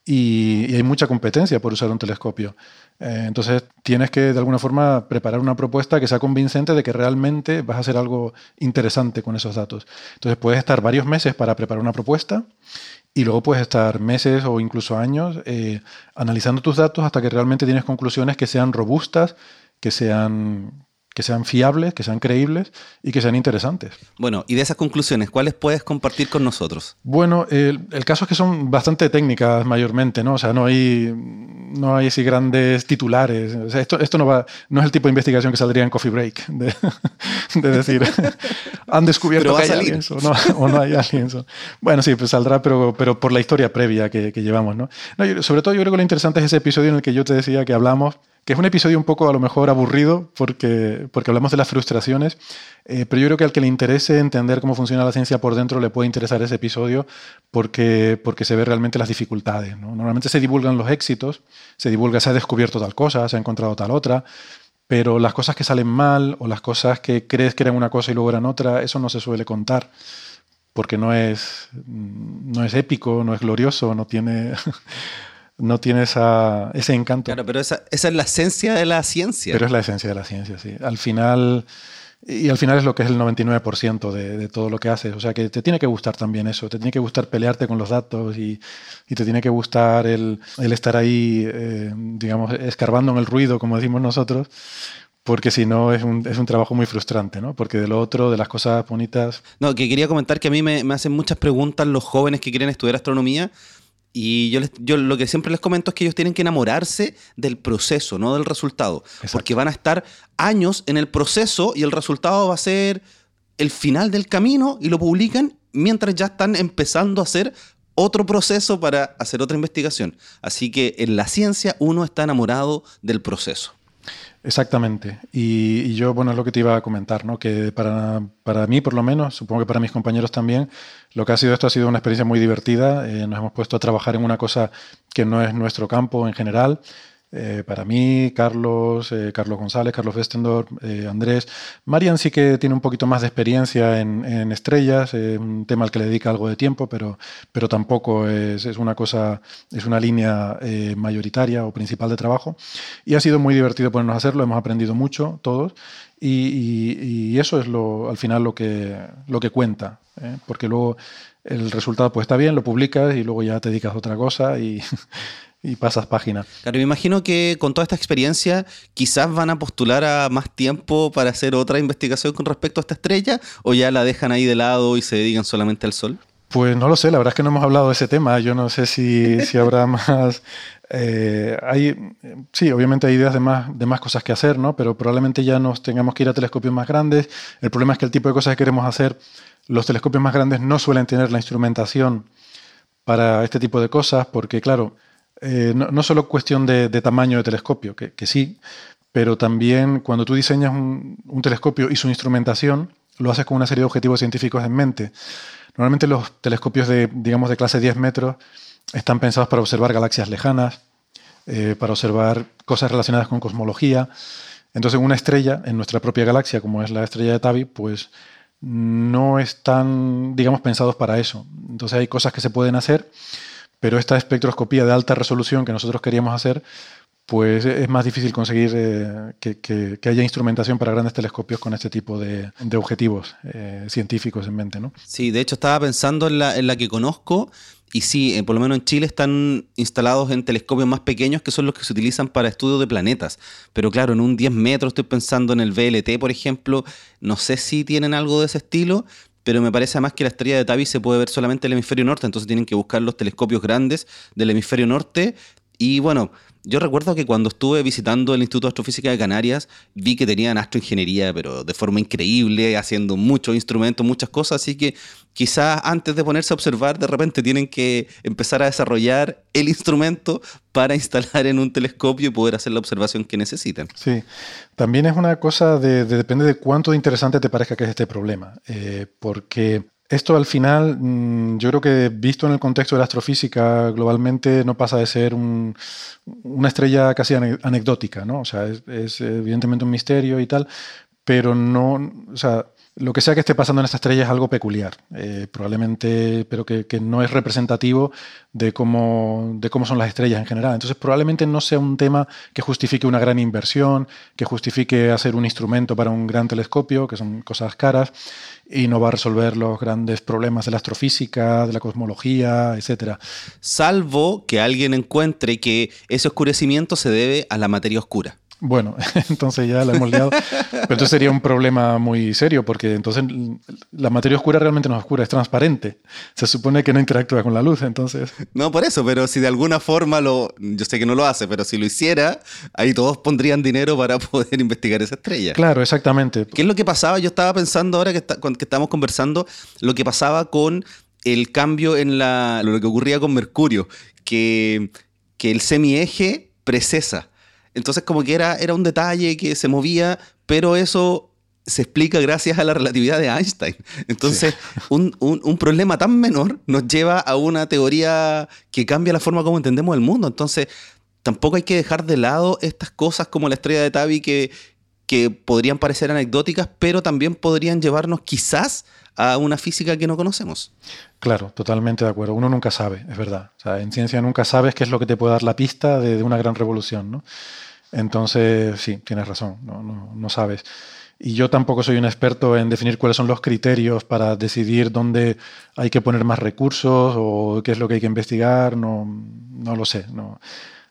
[SPEAKER 2] y, hay mucha competencia por usar un telescopio. Eh, entonces tienes que de alguna forma preparar una propuesta que sea convincente de que realmente vas a hacer algo interesante con esos datos. Entonces puedes estar varios meses para preparar una propuesta y luego puedes estar meses o incluso años eh, analizando tus datos hasta que realmente tienes conclusiones que sean robustas, que sean que sean fiables, que sean creíbles y que sean interesantes.
[SPEAKER 1] Bueno, y de esas conclusiones, ¿cuáles puedes compartir con nosotros?
[SPEAKER 2] Bueno, el, caso es que son bastante técnicas mayormente, ¿no? O sea, no hay, no hay así grandes titulares. O sea, esto, esto no, va, no es el tipo de investigación que saldría en Coffee Break, de, decir, han descubierto que hay aliens o no, o no hay aliens. Bueno, sí, pues saldrá, pero, pero por la historia previa que, llevamos, ¿no? no sobre todo yo creo que lo interesante es ese episodio en el que yo te decía que hablamos que es un episodio un poco a lo mejor aburrido porque, porque hablamos de las frustraciones, eh, pero yo creo que al que le interese entender cómo funciona la ciencia por dentro le puede interesar ese episodio porque, porque se ve realmente las dificultades. Normalmente se divulgan los éxitos, se divulga se ha descubierto tal cosa, se ha encontrado tal otra, pero las cosas que salen mal o las cosas que crees que eran una cosa y luego eran otra, eso no se suele contar porque no es, no es épico, no es glorioso, no tiene... no tiene esa, ese encanto.
[SPEAKER 1] Claro, pero esa, esa, es la esencia de la ciencia.
[SPEAKER 2] Pero es la esencia de la ciencia, sí. Al final, y al final es lo que es el 99% de, de, todo lo que haces. O sea que te tiene que gustar también eso, te tiene que gustar pelearte con los datos y, y te tiene que gustar el, el estar ahí, eh, digamos, escarbando en el ruido, como decimos nosotros. Porque si no es un, es un, trabajo muy frustrante, ¿no? Porque de lo otro, de las cosas bonitas...
[SPEAKER 1] No, que quería comentar que a mí me, me hacen muchas preguntas los jóvenes que quieren estudiar astronomía Y yo, les, yo lo que siempre les comento es que ellos tienen que enamorarse del proceso, no del resultado. Porque van a estar años en el proceso y el resultado va a ser el final del camino y lo publican mientras ya están empezando a hacer otro proceso para hacer otra investigación. Así que en la ciencia uno está enamorado del proceso.
[SPEAKER 2] Exactamente. Y, yo, bueno, es lo que te iba a comentar, ¿no? Que para, para, mí, por lo menos, supongo que para mis compañeros también, lo que ha sido esto ha sido una experiencia muy divertida. Eh, nos hemos puesto a trabajar en una cosa que no es nuestro campo en general. Eh, para mí, Carlos, eh, Carlos González, Carlos Westendorf, eh, Andrés. Marian sí que tiene un poquito más de experiencia en, estrellas, un tema al que le dedica algo de tiempo, pero, pero tampoco es, una cosa, es una línea mayoritaria o principal de trabajo. Y ha sido muy divertido ponernos a hacerlo, hemos aprendido mucho todos. Y, eso es lo, al final lo que, lo que cuenta, porque luego el resultado pues está bien, lo publicas y luego ya te dedicas a otra cosa y y pasas página.
[SPEAKER 1] Claro, me imagino que con toda esta experiencia quizás van a postular a más tiempo para hacer otra investigación con respecto a esta estrella o ya la dejan ahí de lado y se dedican solamente al Sol.
[SPEAKER 2] Pues no lo sé, la verdad es que no hemos hablado de ese tema. Yo no sé si, si habrá más. Eh, hay, sí, obviamente hay ideas de más, de más cosas que hacer, ¿no? Pero probablemente ya nos tengamos que ir a telescopios más grandes. El problema es que el tipo de cosas que queremos hacer, los telescopios más grandes no suelen tener la instrumentación para este tipo de cosas, porque, claro, eh, no, solo cuestión de, tamaño de telescopio, que, sí, pero también cuando tú diseñas un, telescopio y su instrumentación, lo haces con una serie de objetivos científicos en mente. Normalmente los telescopios de, digamos, de clase 10 metros están pensados para observar galaxias lejanas, eh, para observar cosas relacionadas con cosmología. Entonces, una estrella en nuestra propia galaxia, como es la estrella de Tabi, pues no están, digamos, pensados para eso. Entonces, hay cosas que se pueden hacer pero esta espectroscopía de alta resolución que nosotros queríamos hacer, pues es más difícil conseguir eh, que, haya instrumentación para grandes telescopios con este tipo de, objetivos eh, científicos en mente. ¿no?
[SPEAKER 1] Sí, de hecho estaba pensando en la, en la que conozco y sí, eh, por lo menos en Chile están instalados en telescopios más pequeños que son los que se utilizan para estudios de planetas. Pero claro, en un 10 metros estoy pensando en el VLT, por ejemplo, no sé si tienen algo de ese estilo, pero me parece además que la estrella de Tabi se puede ver solamente en el hemisferio norte, entonces tienen que buscar los telescopios grandes del hemisferio norte. Y bueno, yo recuerdo que cuando estuve visitando el Instituto de Astrofísica de Canarias, vi que tenían astroingeniería, pero de forma increíble, haciendo muchos instrumentos, muchas cosas, así que quizás antes de ponerse a observar, de repente tienen que empezar a desarrollar el instrumento para instalar en un telescopio y poder hacer la observación que necesitan.
[SPEAKER 2] Sí, también es una cosa de, depende de cuánto interesante te parezca que es este problema, eh, porque esto al final, mm, yo creo que visto en el contexto de la astrofísica globalmente, no pasa de ser una estrella casi anecdótica, ¿no? O sea, es, evidentemente un misterio y tal, pero no, o sea, lo que sea que esté pasando en esta estrella es algo peculiar, eh, probablemente, pero que, no es representativo de cómo, de cómo son las estrellas en general. Entonces, probablemente no sea un tema que justifique una gran inversión, que justifique hacer un instrumento para un gran telescopio, que son cosas caras, y no va a resolver los grandes problemas de la astrofísica, de la cosmología, etc.
[SPEAKER 1] Salvo que alguien encuentre que ese oscurecimiento se debe a la materia oscura.
[SPEAKER 2] Bueno, entonces ya la hemos liado. Pero entonces sería un problema muy serio, porque entonces la materia oscura realmente no es oscura, es transparente. Se supone que no interactúa con la luz, entonces.
[SPEAKER 1] No, por eso, pero si de alguna forma lo. Yo sé que no lo hace, pero si lo hiciera, ahí todos pondrían dinero para poder investigar esa estrella.
[SPEAKER 2] Claro, exactamente.
[SPEAKER 1] ¿Qué es lo que pasaba? Yo estaba pensando ahora que, está, que estábamos conversando, lo que pasaba con el cambio en la, lo que ocurría con Mercurio, que, que el semieje precesa. Entonces como que era, era un detalle que se movía, pero eso se explica gracias a la relatividad de Einstein. Entonces, un, problema tan menor nos lleva a una teoría que cambia la forma como entendemos el mundo. Entonces, tampoco hay que dejar de lado estas cosas como la estrella de Tabi que, que podrían parecer anecdóticas, pero también podrían llevarnos quizás a una física que no conocemos.
[SPEAKER 2] Claro, totalmente de acuerdo. Uno nunca sabe, es verdad. en ciencia nunca sabes qué es lo que te puede dar la pista de, una gran revolución, ¿no? Entonces, sí, tienes razón, no, sabes. Y yo tampoco soy un experto en definir cuáles son los criterios para decidir dónde hay que poner más recursos o qué es lo que hay que investigar, no, no lo sé, no,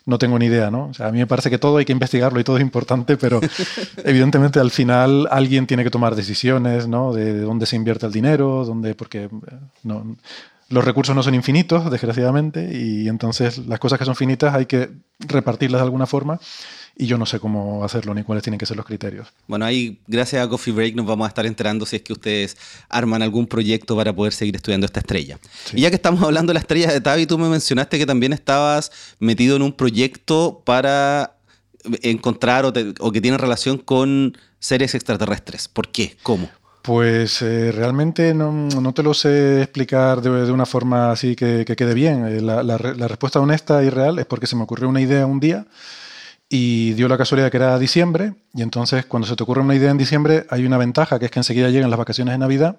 [SPEAKER 2] no tengo ni idea, ¿no? O sea, a mí me parece que todo hay que investigarlo y todo es importante, pero evidentemente al final alguien tiene que tomar decisiones, ¿no? De, dónde se invierte el dinero, dónde, porque no, los recursos no son infinitos, desgraciadamente, y entonces las cosas que son finitas hay que repartirlas de alguna forma y yo no sé cómo hacerlo ni cuáles tienen que ser los criterios.
[SPEAKER 1] Bueno, ahí gracias a Coffee Break nos vamos a estar enterando si es que ustedes arman algún proyecto para poder seguir estudiando esta estrella. Y ya que estamos hablando de la estrella de Tavi, tú me mencionaste que también estabas metido en un proyecto para encontrar o, que tiene relación con seres extraterrestres. ¿Por qué? ¿Cómo?
[SPEAKER 2] Pues eh, realmente no, te lo sé explicar de, una forma así que, quede bien. Eh, la, la, respuesta honesta y real es porque se me ocurrió una idea un día y dio la casualidad que era diciembre, y entonces cuando se te ocurre una idea en diciembre hay una ventaja, que es que enseguida llegan las vacaciones de Navidad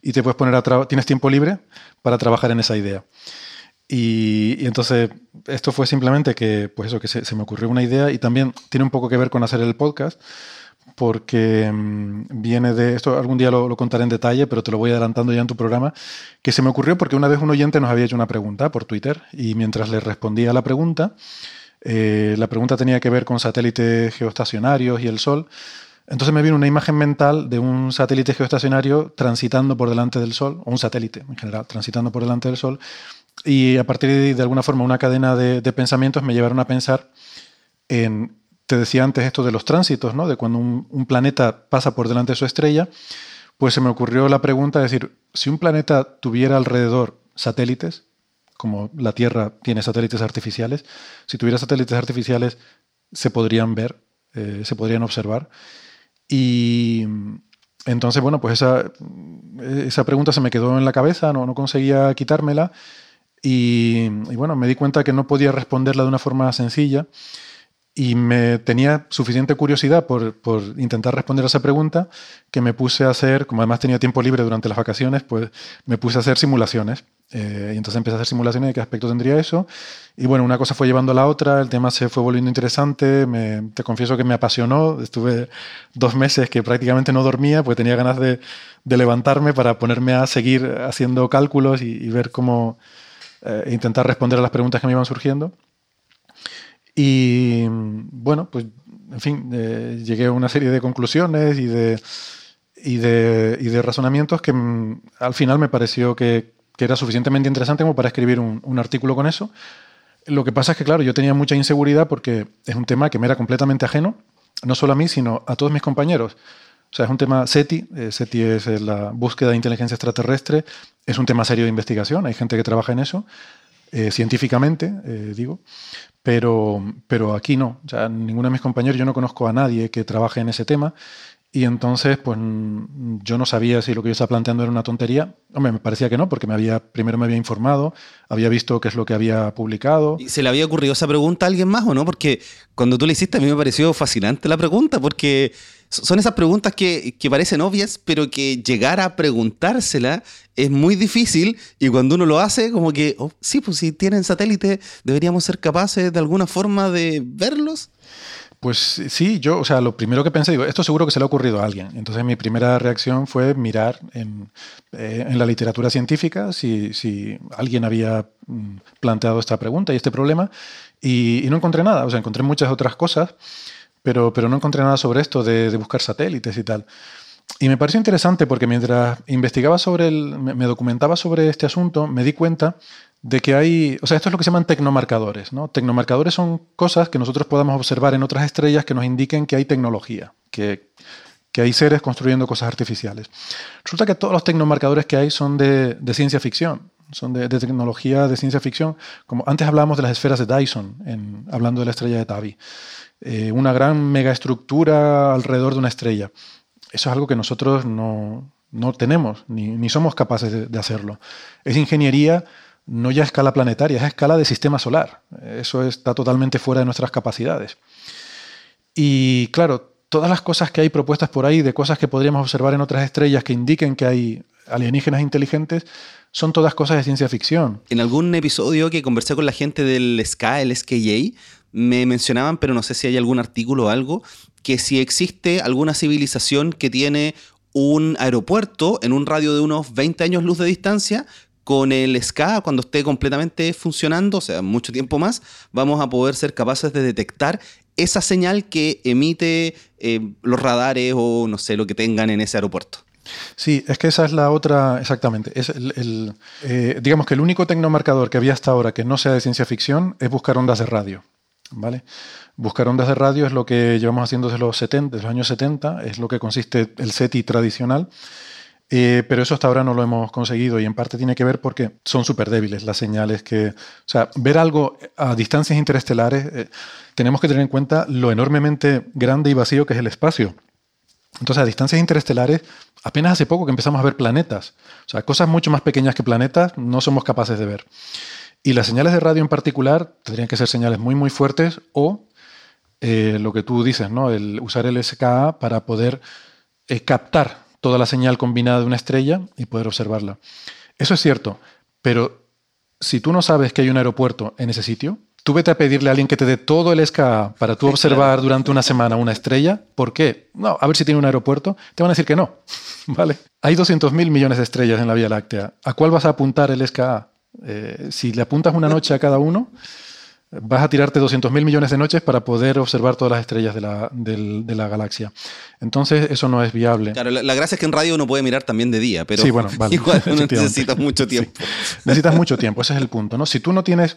[SPEAKER 2] y te puedes poner a tienes tiempo libre para trabajar en esa idea. Y, entonces esto fue simplemente que, pues eso, que se, me ocurrió una idea y también tiene un poco que ver con hacer el podcast, porque mm, viene de, esto algún día lo, lo, contaré en detalle, pero te lo voy adelantando ya en tu programa, que se me ocurrió porque una vez un oyente nos había hecho una pregunta por Twitter y mientras le respondía a la pregunta, eh, la pregunta tenía que ver con satélites geoestacionarios y el Sol. Entonces me vino una imagen mental de un satélite geoestacionario transitando por delante del Sol, o un satélite en general, transitando por delante del Sol. Y a partir de, de alguna forma, una cadena de, pensamientos me llevaron a pensar en, te decía antes esto de los tránsitos, ¿no? de cuando un, un planeta pasa por delante de su estrella, pues se me ocurrió la pregunta de decir, si un planeta tuviera alrededor satélites, como la Tierra tiene satélites artificiales, si tuviera satélites artificiales se podrían ver, eh, se podrían observar. Y entonces, bueno, pues esa, esa pregunta se me quedó en la cabeza, no, no conseguía quitármela. Y, bueno, me di cuenta que no podía responderla de una forma sencilla y me tenía suficiente curiosidad por, intentar responder a esa pregunta que me puse a hacer, como además tenía tiempo libre durante las vacaciones, pues me puse a hacer simulaciones. Eh, y entonces empecé a hacer simulaciones de qué aspecto tendría eso. Y bueno, una cosa fue llevando a la otra, el tema se fue volviendo interesante, te confieso que me apasionó, estuve dos meses que prácticamente no dormía, porque tenía ganas de, de levantarme para ponerme a seguir haciendo cálculos y, ver cómo eh, intentar responder a las preguntas que me iban surgiendo. Y bueno, pues en fin, eh, llegué a una serie de conclusiones y de, y de, y de razonamientos que mm, al final me pareció que, que era suficientemente interesante como para escribir un, artículo con eso. Lo que pasa es que, claro, yo tenía mucha inseguridad porque es un tema que me era completamente ajeno, no solo a mí, sino a todos mis compañeros. O sea, es un tema SETI, eh, SETI es eh, la búsqueda de inteligencia extraterrestre, es un tema serio de investigación, hay gente que trabaja en eso, científicamente, digo, pero, pero aquí no. O sea, ninguno de mis compañeros, yo no conozco a nadie que trabaje en ese tema y entonces, pues yo no sabía si lo que yo estaba planteando era una tontería. Hombre, me parecía que no, porque me había, primero me había informado, había visto qué es lo que había publicado.
[SPEAKER 1] ¿Y se le había ocurrido esa pregunta a alguien más o no? Porque cuando tú le hiciste, a mí me pareció fascinante la pregunta, porque son esas preguntas que, que parecen obvias, pero que llegar a preguntársela es muy difícil. Y cuando uno lo hace, como que, oh, sí, pues si tienen satélite, deberíamos ser capaces de alguna forma de verlos.
[SPEAKER 2] Pues sí, yo, o sea, lo primero que pensé, digo, esto seguro que se le ha ocurrido a alguien. Entonces mi primera reacción fue mirar en, eh, la literatura científica si, alguien había mm, planteado esta pregunta y este problema y, no encontré nada. O sea, encontré muchas otras cosas, pero, pero no encontré nada sobre esto de, buscar satélites y tal. Y me pareció interesante porque mientras investigaba sobre el, me documentaba sobre este asunto, me di cuenta de que hay, o sea, esto es lo que se llaman tecnomarcadores, ¿no? Tecnomarcadores son cosas que nosotros podamos observar en otras estrellas que nos indiquen que hay tecnología, que, que hay seres construyendo cosas artificiales. Resulta que todos los tecnomarcadores que hay son de, de ciencia ficción, son de, tecnología de ciencia ficción. Como antes hablábamos de las esferas de Dyson, en, hablando de la estrella de Tabi. Eh, una gran megaestructura alrededor de una estrella. Eso es algo que nosotros no, no tenemos, ni, ni somos capaces de, de hacerlo. Es ingeniería no ya a escala planetaria, es a escala de sistema solar. Eso está totalmente fuera de nuestras capacidades. Y claro, todas las cosas que hay propuestas por ahí, de cosas que podríamos observar en otras estrellas que indiquen que hay alienígenas inteligentes, son todas cosas de ciencia ficción.
[SPEAKER 1] En algún episodio que conversé con la gente del SKA, el SKJ, me mencionaban, pero no sé si hay algún artículo o algo, que si existe alguna civilización que tiene un aeropuerto en un radio de unos 20 años luz de distancia, con el SCA, cuando esté completamente funcionando, o sea, mucho tiempo más, vamos a poder ser capaces de detectar esa señal que emite eh, los radares o no sé lo que tengan en ese aeropuerto.
[SPEAKER 2] Sí, es que esa es la otra, exactamente. Es el, eh, digamos que el único tecnomarcador que había hasta ahora que no sea de ciencia ficción es buscar ondas de radio. ¿Vale? Buscar ondas de radio es lo que llevamos haciendo desde los, 70, desde los años 70, es lo que consiste el SETI tradicional. Eh, pero eso hasta ahora no lo hemos conseguido y en parte tiene que ver porque son súper débiles las señales que... O sea, ver algo a distancias interestelares, eh, tenemos que tener en cuenta lo enormemente grande y vacío que es el espacio. Entonces, a distancias interestelares, apenas hace poco que empezamos a ver planetas. O sea, cosas mucho más pequeñas que planetas no somos capaces de ver. Y las señales de radio en particular tendrían que ser señales muy, muy fuertes o eh, lo que tú dices, ¿no? El usar el SKA para poder captar toda la señal combinada de una estrella y poder observarla. Eso es cierto, pero si tú no sabes que hay un aeropuerto en ese sitio, tú vete a pedirle a alguien que te dé todo el SKA para tú observar durante una semana una estrella. ¿Por qué? No, a ver si tiene un aeropuerto. Te van a decir que no. ¿Vale? Hay 200.000 millones de estrellas en la Vía Láctea. ¿A cuál vas a apuntar el SKA? Eh, si le apuntas una noche a cada uno, vas a tirarte 200.000 millones de noches para poder observar todas las estrellas de la, de la, galaxia. Entonces, eso no es viable.
[SPEAKER 1] Claro, la, gracia es que en radio uno puede mirar también de día, pero
[SPEAKER 2] sí, bueno,
[SPEAKER 1] igual necesitas mucho tiempo.
[SPEAKER 2] Necesitas mucho tiempo, ese es el punto. ¿no? Si tú no tienes,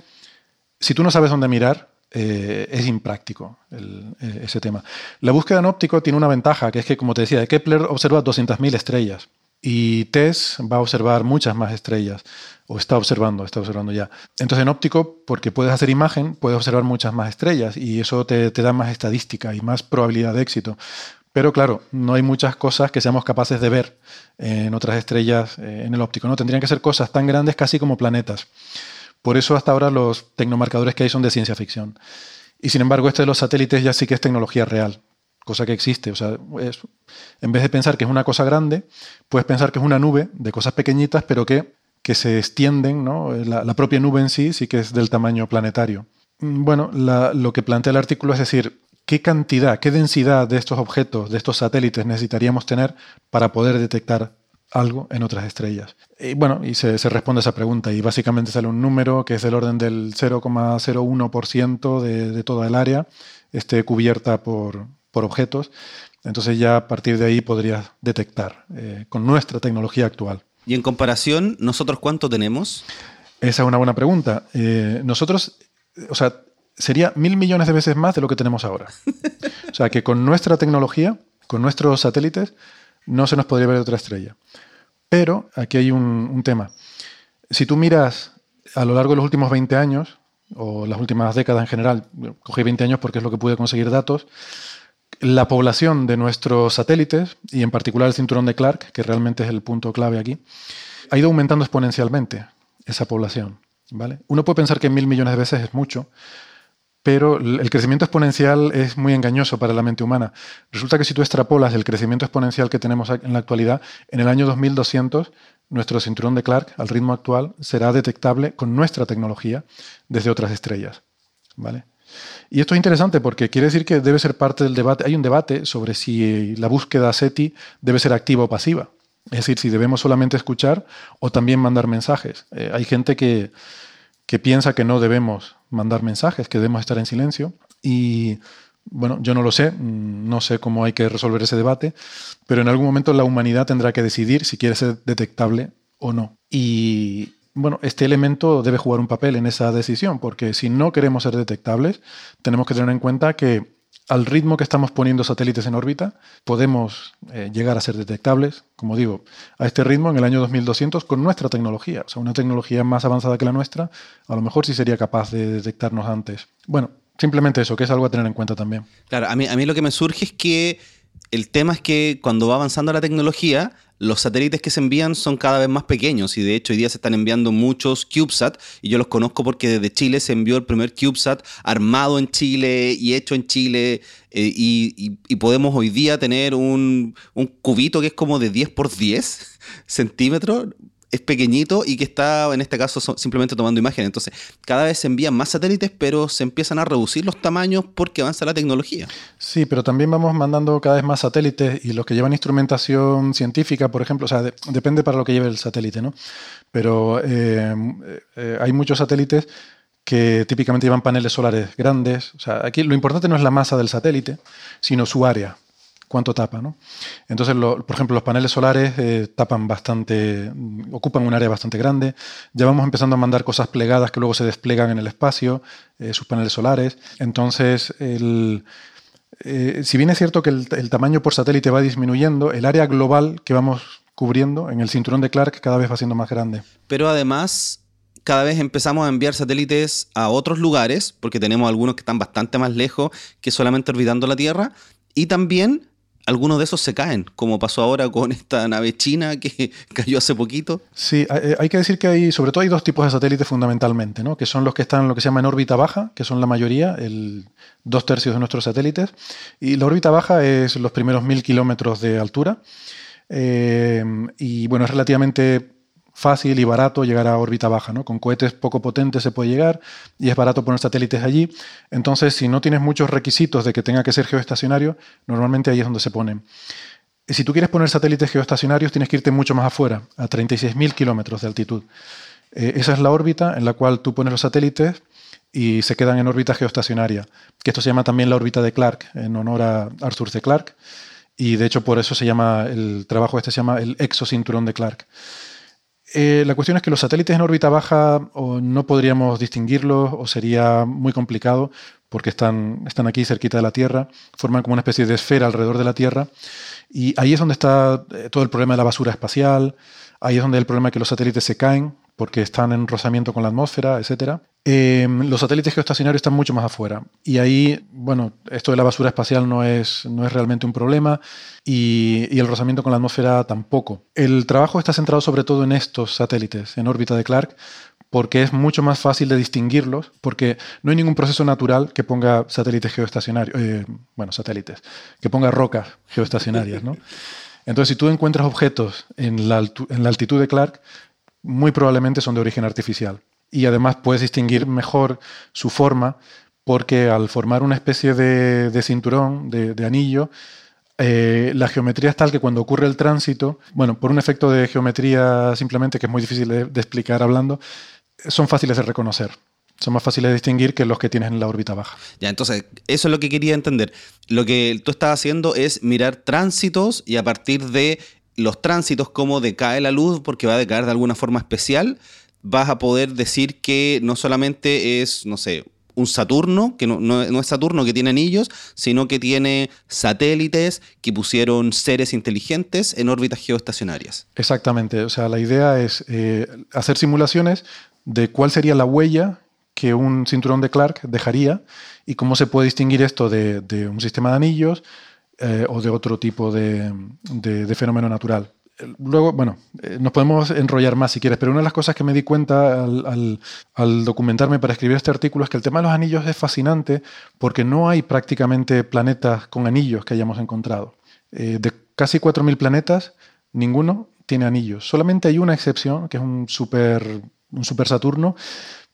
[SPEAKER 2] si tú no sabes dónde mirar, eh, es impráctico eh, ese tema. La búsqueda en óptico tiene una ventaja, que es que, como te decía, Kepler observa 200.000 estrellas y TESS va a observar muchas más estrellas o está observando, está observando ya. Entonces en óptico, porque puedes hacer imagen, puedes observar muchas más estrellas y eso te, da más estadística y más probabilidad de éxito. Pero claro, no hay muchas cosas que seamos capaces de ver en otras estrellas eh, en el óptico. ¿no? Tendrían que ser cosas tan grandes casi como planetas. Por eso hasta ahora los tecnomarcadores que hay son de ciencia ficción. Y sin embargo, este de los satélites ya sí que es tecnología real, cosa que existe. O sea, en vez de pensar que es una cosa grande, puedes pensar que es una nube de cosas pequeñitas, pero que que se extienden, ¿no? la, propia nube en sí sí que es del tamaño planetario. Mm, bueno, lo que plantea el artículo es decir, ¿qué cantidad, qué densidad de estos objetos, de estos satélites necesitaríamos tener para poder detectar algo en otras estrellas? Y bueno, y se, responde a esa pregunta y básicamente sale un número que es del orden del 0,01% de, toda el área esté cubierta por, por objetos. Entonces ya a partir de ahí podrías detectar eh, con nuestra tecnología actual.
[SPEAKER 1] Y en comparación, ¿nosotros cuánto tenemos?
[SPEAKER 2] Esa es una buena pregunta. Eh, nosotros, o sea, sería mil millones de veces más de lo que tenemos ahora. O sea, que con nuestra tecnología, con nuestros satélites, no se nos podría ver otra estrella. Pero aquí hay un, tema. Si tú miras a lo largo de los últimos 20 años, o las últimas décadas en general, cogí 20 años porque es lo que pude conseguir datos, la población de nuestros satélites, y en particular el cinturón de Clark, que realmente es el punto clave aquí, ha ido aumentando exponencialmente esa población. ¿vale? Uno puede pensar que mil millones de veces es mucho, pero el crecimiento exponencial es muy engañoso para la mente humana. Resulta que si tú extrapolas el crecimiento exponencial que tenemos en la actualidad, en el año 2200 nuestro cinturón de Clark, al ritmo actual, será detectable con nuestra tecnología desde otras estrellas. ¿vale? Y esto es interesante porque quiere decir que debe ser parte del debate. Hay un debate sobre si la búsqueda SETI debe ser activa o pasiva. Es decir, si debemos solamente escuchar o también mandar mensajes. Eh, hay gente que, que piensa que no debemos mandar mensajes, que debemos estar en silencio. Y bueno, yo no lo sé, mm, no sé cómo hay que resolver ese debate, pero en algún momento la humanidad tendrá que decidir si quiere ser detectable o no. Y bueno, este elemento debe jugar un papel en esa decisión, porque si no queremos ser detectables, tenemos que tener en cuenta que al ritmo que estamos poniendo satélites en órbita, podemos eh, llegar a ser detectables, como digo, a este ritmo en el año 2200 con nuestra tecnología. O sea, una tecnología más avanzada que la nuestra, a lo mejor sí sería capaz de detectarnos antes. Bueno, simplemente eso, que es algo a tener en cuenta también.
[SPEAKER 1] Claro, a mí, a mí lo que me surge es que el tema es que cuando va avanzando la tecnología, los satélites que se envían son cada vez más pequeños y de hecho hoy día se están enviando muchos CubeSat y yo los conozco porque desde Chile se envió el primer CubeSat armado en Chile y hecho en Chile eh, y, podemos hoy día tener un, un, cubito que es como de 10 por 10 centímetros es pequeñito y que está en este caso simplemente tomando imágenes. Entonces, cada vez se envían más satélites, pero se empiezan a reducir los tamaños porque avanza la tecnología.
[SPEAKER 2] Sí, pero también vamos mandando cada vez más satélites y los que llevan instrumentación científica, por ejemplo, o sea, depende para lo que lleve el satélite, ¿no? Pero eh, eh, hay muchos satélites que típicamente llevan paneles solares grandes. O sea, aquí lo importante no es la masa del satélite, sino su área cuánto tapa. ¿no? Entonces, por ejemplo, los paneles solares eh, tapan bastante, ocupan un área bastante grande. Ya vamos empezando a mandar cosas plegadas que luego se desplegan en el espacio, eh, sus paneles solares. Entonces, el, eh, si bien es cierto que el, tamaño por satélite va disminuyendo, el área global que vamos cubriendo en el cinturón de Clark cada vez va siendo más grande.
[SPEAKER 1] Pero además, cada vez empezamos a enviar satélites a otros lugares, porque tenemos algunos que están bastante más lejos que solamente orbitando la Tierra, y también algunos de esos se caen, como pasó ahora con esta nave china que cayó hace poquito.
[SPEAKER 2] Sí, eh, hay que decir que hay, sobre todo hay dos tipos de satélites fundamentalmente, ¿no? que son los que están en lo que se llama en órbita baja, que son la mayoría, el dos tercios de nuestros satélites, y la órbita baja es los primeros mil kilómetros de altura, eh, y bueno, es relativamente fácil y barato llegar a órbita baja, ¿no? Con cohetes poco potentes se puede llegar y es barato poner satélites allí. Entonces, si no tienes muchos requisitos de que tenga que ser geoestacionario, normalmente ahí es donde se ponen. Y si tú quieres poner satélites geoestacionarios, tienes que irte mucho más afuera, a 36.000 kilómetros de altitud. Eh, esa es la órbita en la cual tú pones los satélites y se quedan en órbita geoestacionaria, que esto se llama también la órbita de Clark, en honor a Arthur C. Clarke, y de hecho por eso se llama, el trabajo este se llama el exocinturón de Clark. Eh, la cuestión es que los satélites en órbita baja o no podríamos distinguirlos o sería muy complicado porque están, están aquí cerquita de la Tierra, forman como una especie de esfera alrededor de la Tierra y ahí es donde está eh, todo el problema de la basura espacial, ahí es donde el problema de que los satélites se caen porque están en rozamiento con la atmósfera, etc. Em, los satélites geoestacionarios están mucho más afuera. Y ahí, bueno, esto de la basura espacial no es, no es realmente un problema y, y, el rozamiento con la atmósfera tampoco. El trabajo está centrado sobre todo en estos satélites, en órbita de Clark, porque es mucho más fácil de distinguirlos, porque no hay ningún proceso natural que ponga satélites geoestacionarios, eh, bueno, satélites, que ponga rocas geoestacionarias, ¿no? Entonces, si tú encuentras objetos en la, en la altitud de Clark, muy probablemente son de origen artificial. Y además puedes distinguir mejor su forma porque al formar una especie de, cinturón, de, anillo, eh, la geometría es tal que cuando ocurre el tránsito, bueno, por un efecto de geometría simplemente que es muy difícil de, explicar hablando, son fáciles de reconocer. Son más fáciles de distinguir que los que tienes en la órbita baja.
[SPEAKER 1] Ya, entonces, eso es lo que quería entender. Lo que tú estás haciendo es mirar tránsitos y a partir de los tránsitos, cómo decae la luz, porque va a decaer de alguna forma especial, vas a poder decir que no solamente es, no sé, un Saturno, que no, es Saturno que tiene anillos, sino que tiene satélites que pusieron seres inteligentes en órbitas geoestacionarias.
[SPEAKER 2] Exactamente, o sea, la idea es eh, hacer simulaciones de cuál sería la huella que un cinturón de Clark dejaría y cómo se puede distinguir esto de un sistema de anillos, eh, o de otro tipo de, fenómeno natural. Luego, bueno, eh, nos podemos enrollar más si quieres, pero una de las cosas que me di cuenta al, documentarme para escribir este artículo es que el tema de los anillos es fascinante porque no hay prácticamente planetas con anillos que hayamos encontrado. Eh, de casi 4.000 planetas, ninguno tiene anillos. Solamente hay una excepción, que es un super, un super Saturno,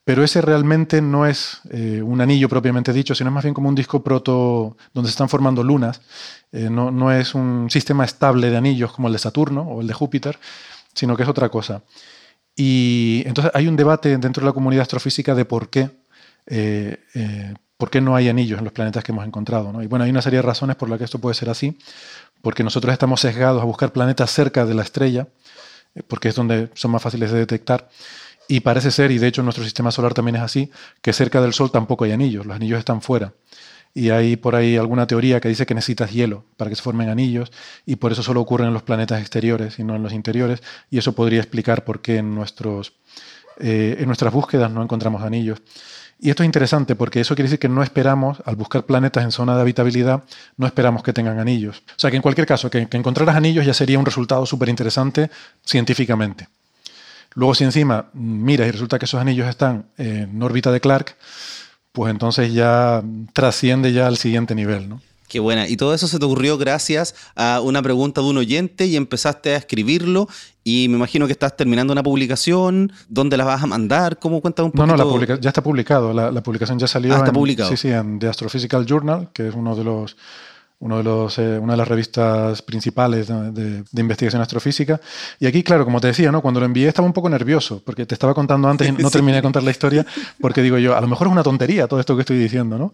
[SPEAKER 2] pero ese realmente no es eh, un anillo propiamente dicho, sino más bien como un disco proto donde se están formando lunas. Eh, no, no, es un sistema estable de anillos como el de Saturno o el de Júpiter, sino que es otra cosa. Y entonces hay un debate dentro de la comunidad astrofísica de por qué, eh, por qué no hay anillos en los planetas que hemos encontrado. ¿no? Y bueno, hay una serie de razones por las que esto puede ser así, porque nosotros estamos sesgados a buscar planetas cerca de la estrella, porque es donde son más fáciles de detectar. Y parece ser, y de hecho nuestro sistema solar también es así, que cerca del Sol tampoco hay anillos, los anillos están fuera. Y hay por ahí alguna teoría que dice que necesitas hielo para que se formen anillos y por eso solo ocurren en los planetas exteriores y no en los interiores. Y eso podría explicar por qué en, nuestros, eh, en nuestras búsquedas no encontramos anillos. Y esto es interesante porque eso quiere decir que no esperamos, al buscar planetas en zona de habitabilidad, no esperamos que tengan anillos. O sea que en cualquier caso, que, que encontraras anillos ya sería un resultado súper interesante científicamente. Luego, si encima miras y resulta que esos anillos están en órbita de Clark, pues entonces ya trasciende ya al siguiente nivel, ¿no?
[SPEAKER 1] Qué buena. Y todo eso se te ocurrió gracias a una pregunta de un oyente y empezaste a escribirlo. Y me imagino que estás terminando una publicación. ¿Dónde la vas a mandar? ¿Cómo cuentas un poco?
[SPEAKER 2] No, no, ya está publicado. La, publicación ya salió.
[SPEAKER 1] Ah, está publicado.
[SPEAKER 2] Sí, sí, en The Astrophysical Journal, que es uno de los uno de los, eh, una de las revistas principales de, investigación astrofísica. Y aquí, claro, como te decía, ¿no? cuando lo envié estaba un poco nervioso, porque te estaba contando antes y no terminé de contar la historia, porque digo yo, a lo mejor es una tontería todo esto que estoy diciendo, ¿no?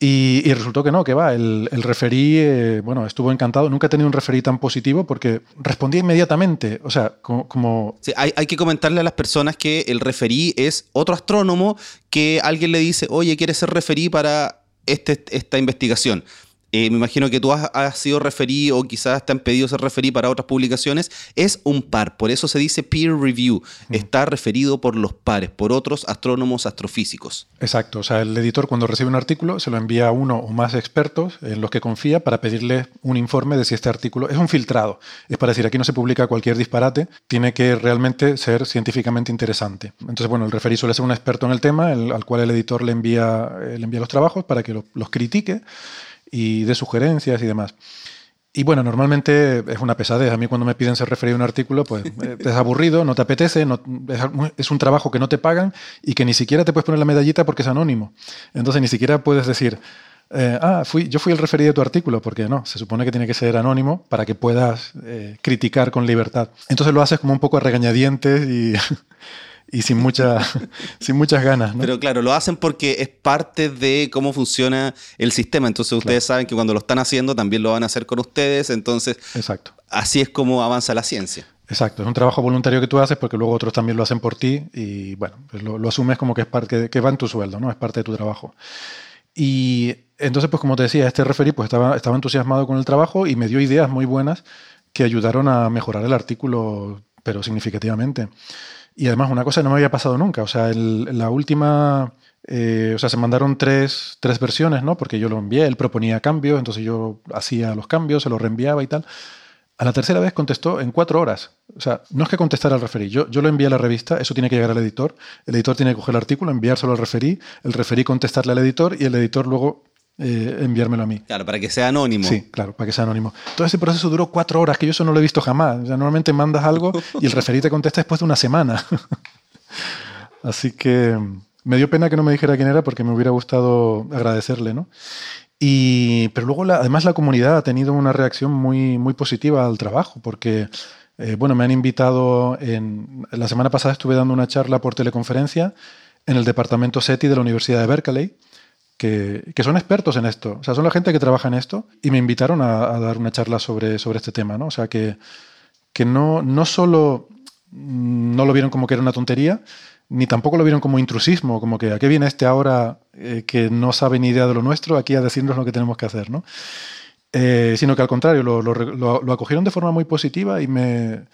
[SPEAKER 2] Y, resultó que no, que va, el, el referí, eh, bueno, estuvo encantado. Nunca he tenido un referí tan positivo porque respondía inmediatamente. O sea, como...
[SPEAKER 1] hay, hay, que comentarle a las personas que el referí es otro astrónomo que alguien le dice, oye, ¿quieres ser referí para este, esta investigación? Eh, me imagino que tú has, sido referí o quizás te han pedido ser referí para otras publicaciones, es un par, por eso se dice peer review, está referido por los pares, por otros astrónomos astrofísicos.
[SPEAKER 2] Exacto, o sea, el editor cuando recibe un artículo se lo envía a uno o más expertos en los que confía para pedirle un informe de si este artículo es un filtrado, es para decir, aquí no se publica cualquier disparate, tiene que realmente ser científicamente interesante. Entonces, bueno, el referí suele ser un experto en el tema, al cual el editor le envía, eh, le envía los trabajos para que los critique y de sugerencias y demás. Y bueno, normalmente es una pesadez. A mí cuando me piden ser referido a un artículo, pues es aburrido, no te apetece, no, es, un trabajo que no te pagan y que ni siquiera te puedes poner la medallita porque es anónimo. Entonces ni siquiera puedes decir, eh, ah, fui, yo fui el referido de tu artículo, porque no, se supone que tiene que ser anónimo para que puedas eh, criticar con libertad. Entonces lo haces como un poco a regañadientes y... y sin, mucha, sin muchas ganas.
[SPEAKER 1] Pero claro, lo hacen porque es parte de cómo funciona el sistema. Entonces ustedes saben que cuando lo están haciendo también lo van a hacer con ustedes. Entonces,
[SPEAKER 2] Exacto.
[SPEAKER 1] así es como avanza la ciencia.
[SPEAKER 2] Exacto, es un trabajo voluntario que tú haces porque luego otros también lo hacen por ti y bueno, pues lo, asumes como que es parte que va en tu sueldo, ¿no? Es parte de tu trabajo. Y entonces, pues como te decía, este referí pues estaba, estaba entusiasmado con el trabajo y me dio ideas muy buenas que ayudaron a mejorar el artículo, pero significativamente. Y además, una cosa que no me había pasado nunca. O sea, la última. Eh, o sea, se mandaron tres, tres, versiones, ¿no? Porque yo lo envié, él proponía cambios, entonces yo hacía los cambios, se los reenviaba y tal. A la tercera vez contestó en cuatro horas. O sea, no es que contestara al referí. Yo, yo lo envié a la revista, eso tiene que llegar al editor. El editor tiene que coger el artículo, enviárselo al referí, el referí contestarle al editor y el editor luego eh, enviármelo a mí.
[SPEAKER 1] Claro, para que sea anónimo.
[SPEAKER 2] Sí, claro, para que sea anónimo. Todo ese proceso duró cuatro horas, que yo eso no lo he visto jamás. normalmente mandas algo y el referí te contesta después de una semana. Así que me dio pena que no me dijera quién era porque me hubiera gustado agradecerle, ¿no? Y, pero luego, además, la comunidad ha tenido una reacción muy, muy positiva al trabajo, porque, eh, bueno, me han invitado, en, la semana pasada estuve dando una charla por teleconferencia en el departamento SETI de la Universidad de Berkeley, que, son expertos en esto. O sea, son la gente que trabaja en esto y me invitaron a, dar una charla sobre, sobre este tema, ¿no? O sea, que, que no, no solo no lo vieron como que era una tontería, ni tampoco lo vieron como intrusismo, como que a qué viene este ahora eh, que no sabe ni idea de lo nuestro aquí a decirnos lo que tenemos que hacer, ¿no? Eh, sino que al contrario, lo, lo, acogieron de forma muy positiva y me,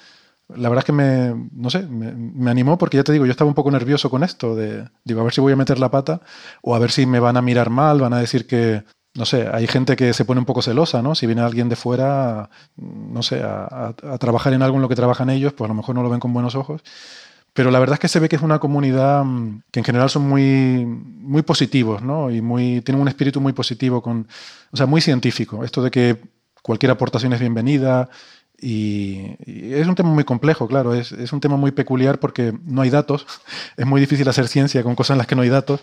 [SPEAKER 2] la verdad es que me, no sé, me, animó porque ya te digo, yo estaba un poco nervioso con esto, de, digo, a ver si voy a meter la pata o a ver si me van a mirar mal, van a decir que, no sé, hay gente que se pone un poco celosa, ¿no? Si viene alguien de fuera, no sé, a, trabajar en algo en lo que trabajan ellos, pues a lo mejor no lo ven con buenos ojos. Pero la verdad es que se ve que es una comunidad mm, que en general son muy, muy positivos, ¿no? Y muy, tienen un espíritu muy positivo, con, o sea, muy científico. Esto de que cualquier aportación es bienvenida, y, es un tema muy complejo, claro, es, es, un tema muy peculiar porque no hay datos, es muy difícil hacer ciencia con cosas en las que no hay datos,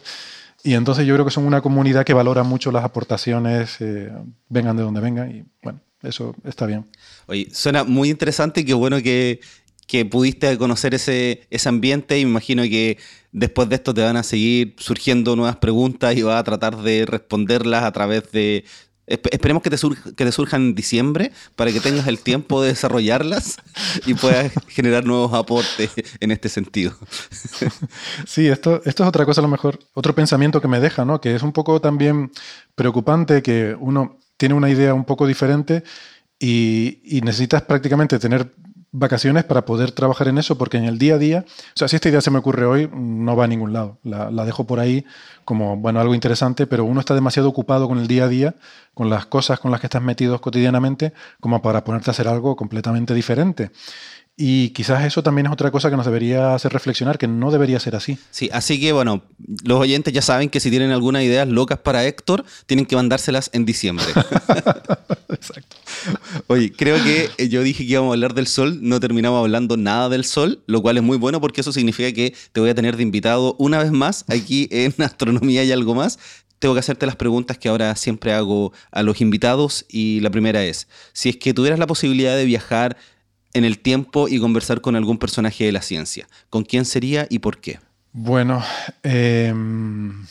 [SPEAKER 2] y entonces yo creo que son una comunidad que valora mucho las aportaciones, eh, vengan de donde vengan, y bueno, eso está bien.
[SPEAKER 1] Oye, suena muy interesante y qué bueno que, que pudiste conocer ese, ese ambiente y me imagino que después de esto te van a seguir surgiendo nuevas preguntas y vas a tratar de responderlas a través de, Esperemos que te, que te surjan en diciembre para que tengas el tiempo de desarrollarlas y puedas generar nuevos aportes en este sentido.
[SPEAKER 2] Sí, esto, esto es otra cosa, a lo mejor, otro pensamiento que me deja, ¿no? Que es un poco también preocupante que uno tiene una idea un poco diferente y necesitas prácticamente tener vacaciones para poder trabajar en eso, porque en el día a día, o sea, si esta idea se me ocurre hoy, no va a ningún lado. La, dejo por ahí como, bueno, algo interesante, pero uno está demasiado ocupado con el día a día, con las cosas con las que estás metido cotidianamente, como para ponerte a hacer algo completamente diferente. Y quizás eso también es otra cosa que nos debería hacer reflexionar, que no debería ser así.
[SPEAKER 1] Sí, así que bueno, los oyentes ya saben que si tienen algunas ideas locas para Héctor, tienen que mandárselas en diciembre. Exacto. Oye, creo que eh, yo dije que íbamos a hablar del sol, no terminamos hablando nada del sol, lo cual es muy bueno porque eso significa que te voy a tener de invitado una vez más aquí en Astronomía y algo más. tengo que hacerte las preguntas que ahora siempre hago a los invitados y la primera es, si es que tuvieras la posibilidad de viajar en el tiempo y conversar con algún personaje de la ciencia, ¿con quién sería y por qué?
[SPEAKER 2] Bueno, em,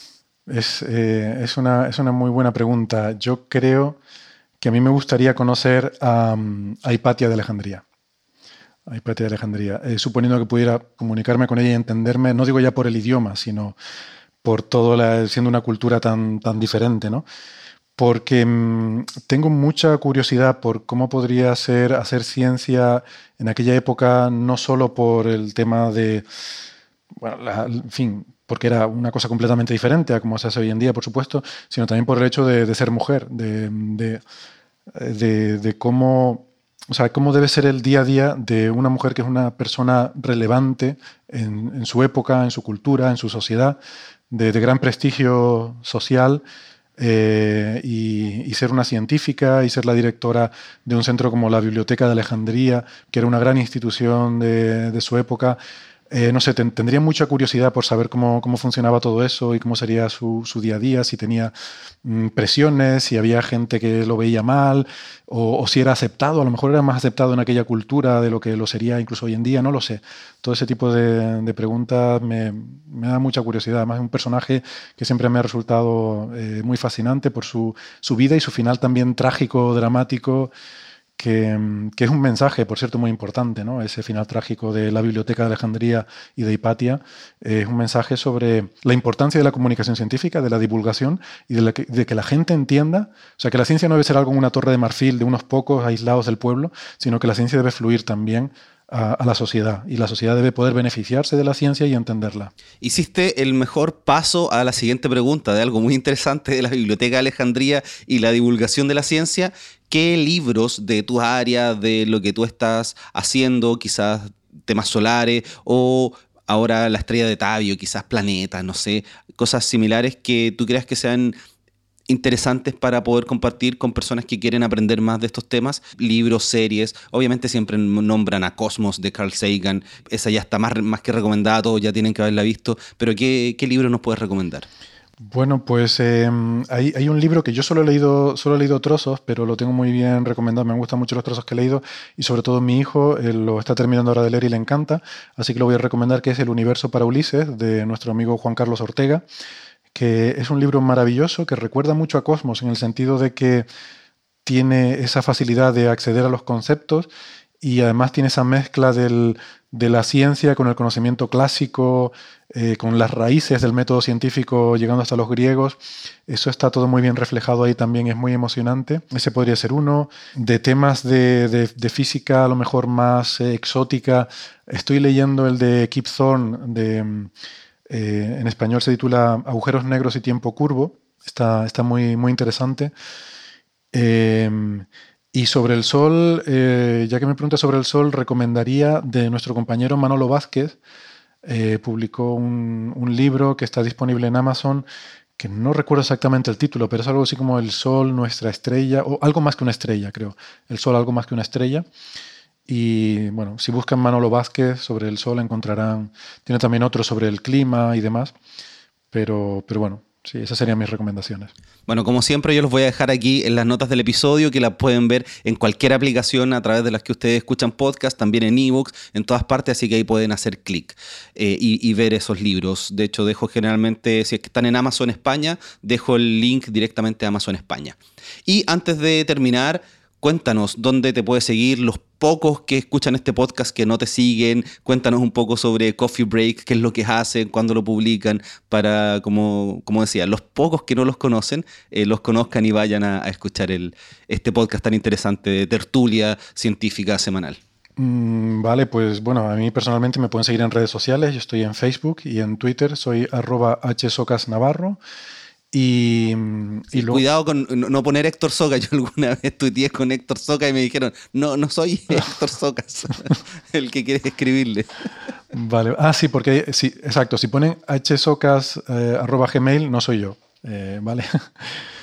[SPEAKER 2] es, eh, es, una, es, una, muy buena pregunta. Yo creo que a mí me gustaría conocer a, a Hipatia de Alejandría. Hipatia de Alejandría. Eh, suponiendo que pudiera comunicarme con ella y entenderme, no digo ya por el idioma, sino por todo la, siendo una cultura tan, tan diferente, ¿no? Porque mmm, tengo mucha curiosidad por cómo podría ser hacer ciencia en aquella época, no solo por el tema de, bueno, la, en fin, porque era una cosa completamente diferente a como se hace hoy en día, por supuesto, sino también por el hecho de, ser mujer, de, de, de, cómo, o sea, cómo debe ser el día a día de una mujer que es una persona relevante en su época, en su cultura, en su sociedad, de, gran prestigio social. Eh, y, ser una científica y ser la directora de un centro como la Biblioteca de Alejandría, que era una gran institución de, de su época, eh, no sé, ten, tendría mucha curiosidad por saber cómo, cómo, funcionaba todo eso y cómo sería su, su día a día, si tenía mm, presiones, si había gente que lo veía mal o, si era aceptado, a lo mejor era más aceptado en aquella cultura de lo que lo sería incluso hoy en día, no lo sé. Todo ese tipo de, de preguntas me, me, da mucha curiosidad. Además, es un personaje que siempre me ha resultado eh, muy fascinante por su, su vida y su final también trágico, dramático que, es un mensaje, por cierto, muy importante, ¿no? ese final trágico de la Biblioteca de Alejandría y de Hipatia, eh, es un mensaje sobre la importancia de la comunicación científica, de la divulgación y de, la que, la gente entienda, o sea, que la ciencia no debe ser algo en una torre de marfil de unos pocos aislados del pueblo, sino que la ciencia debe fluir también a, a, la sociedad y la sociedad debe poder beneficiarse de la ciencia y entenderla.
[SPEAKER 1] Hiciste el mejor paso a la siguiente pregunta de algo muy interesante de la Biblioteca de Alejandría y la divulgación de la ciencia. ¿Qué libros de tu área, de lo que tú estás haciendo, quizás temas solares o ahora la estrella de Tabio, quizás planetas, no sé, cosas similares que tú creas que sean interesantes para poder compartir con personas que quieren aprender más de estos temas, libros, series, obviamente siempre nombran a Cosmos de Carl Sagan, esa ya está más, más que recomendada, todos ya tienen que haberla visto, pero ¿qué, qué libro nos puedes recomendar?
[SPEAKER 2] Bueno, pues hay, hay, un libro que yo solo he leído, solo he leído trozos, pero lo tengo muy bien recomendado. Me gustan mucho los trozos que he leído y sobre todo mi hijo lo está terminando ahora de leer y le encanta, así que lo voy a recomendar que es El universo para Ulises de nuestro amigo Juan Carlos Ortega que es un libro maravilloso que recuerda mucho a Cosmos en el sentido de que tiene esa facilidad de acceder a los conceptos y además tiene esa mezcla del, de la ciencia con el conocimiento clásico, eh, con las raíces del método científico llegando hasta los griegos. Eso está todo muy bien reflejado ahí también, es muy emocionante. Ese podría ser uno. De temas de, de, física a lo mejor más eh, exótica, estoy leyendo el de Kip Thorne, de eh, en español se titula Agujeros negros y tiempo curvo. Está, está muy, muy interesante. Y sobre el sol, eh, ya que me preguntas sobre el sol, recomendaría de nuestro compañero Manolo Vázquez. Eh, publicó un, un, libro que está disponible en Amazon, que no recuerdo exactamente el título, pero es algo así como El Sol, nuestra estrella, o algo más que una estrella, creo. El Sol, algo más que una estrella. Y bueno, si buscan Manolo Vázquez sobre el sol encontrarán, tiene también otro sobre el clima y demás, pero, pero bueno, sí, esas serían mis recomendaciones.
[SPEAKER 1] Bueno, como siempre yo los voy a dejar aquí en las notas del episodio, que las pueden ver en cualquier aplicación a través de las que ustedes escuchan podcast, también en ebooks, en todas partes, así que ahí pueden hacer clic eh, y, y, ver esos libros. De hecho, dejo generalmente, si es que están en Amazon España, dejo el link directamente a Amazon España. Y antes de terminar, cuéntanos dónde te puedes seguir, los pocos que escuchan este podcast que no te siguen, cuéntanos un poco sobre Coffee Break, qué es lo que hacen, cuándo lo publican, para, como, como decía, los pocos que no los conocen, eh, los conozcan y vayan a, escuchar el, este podcast tan interesante de tertulia científica semanal.
[SPEAKER 2] Mm, vale, pues bueno, a mí personalmente me pueden seguir en redes sociales, yo estoy en Facebook y en Twitter, soy arroba hsocasnavarro. Y,
[SPEAKER 1] y luego... Cuidado con no poner Héctor Soca. Yo alguna vez tuiteé con Héctor Soca y me dijeron, no, no soy Héctor Socas, el que quieres escribirle.
[SPEAKER 2] Vale, ah, sí, porque sí, exacto, si ponen hsocas eh, arroba gmail, no soy yo, eh, ¿vale?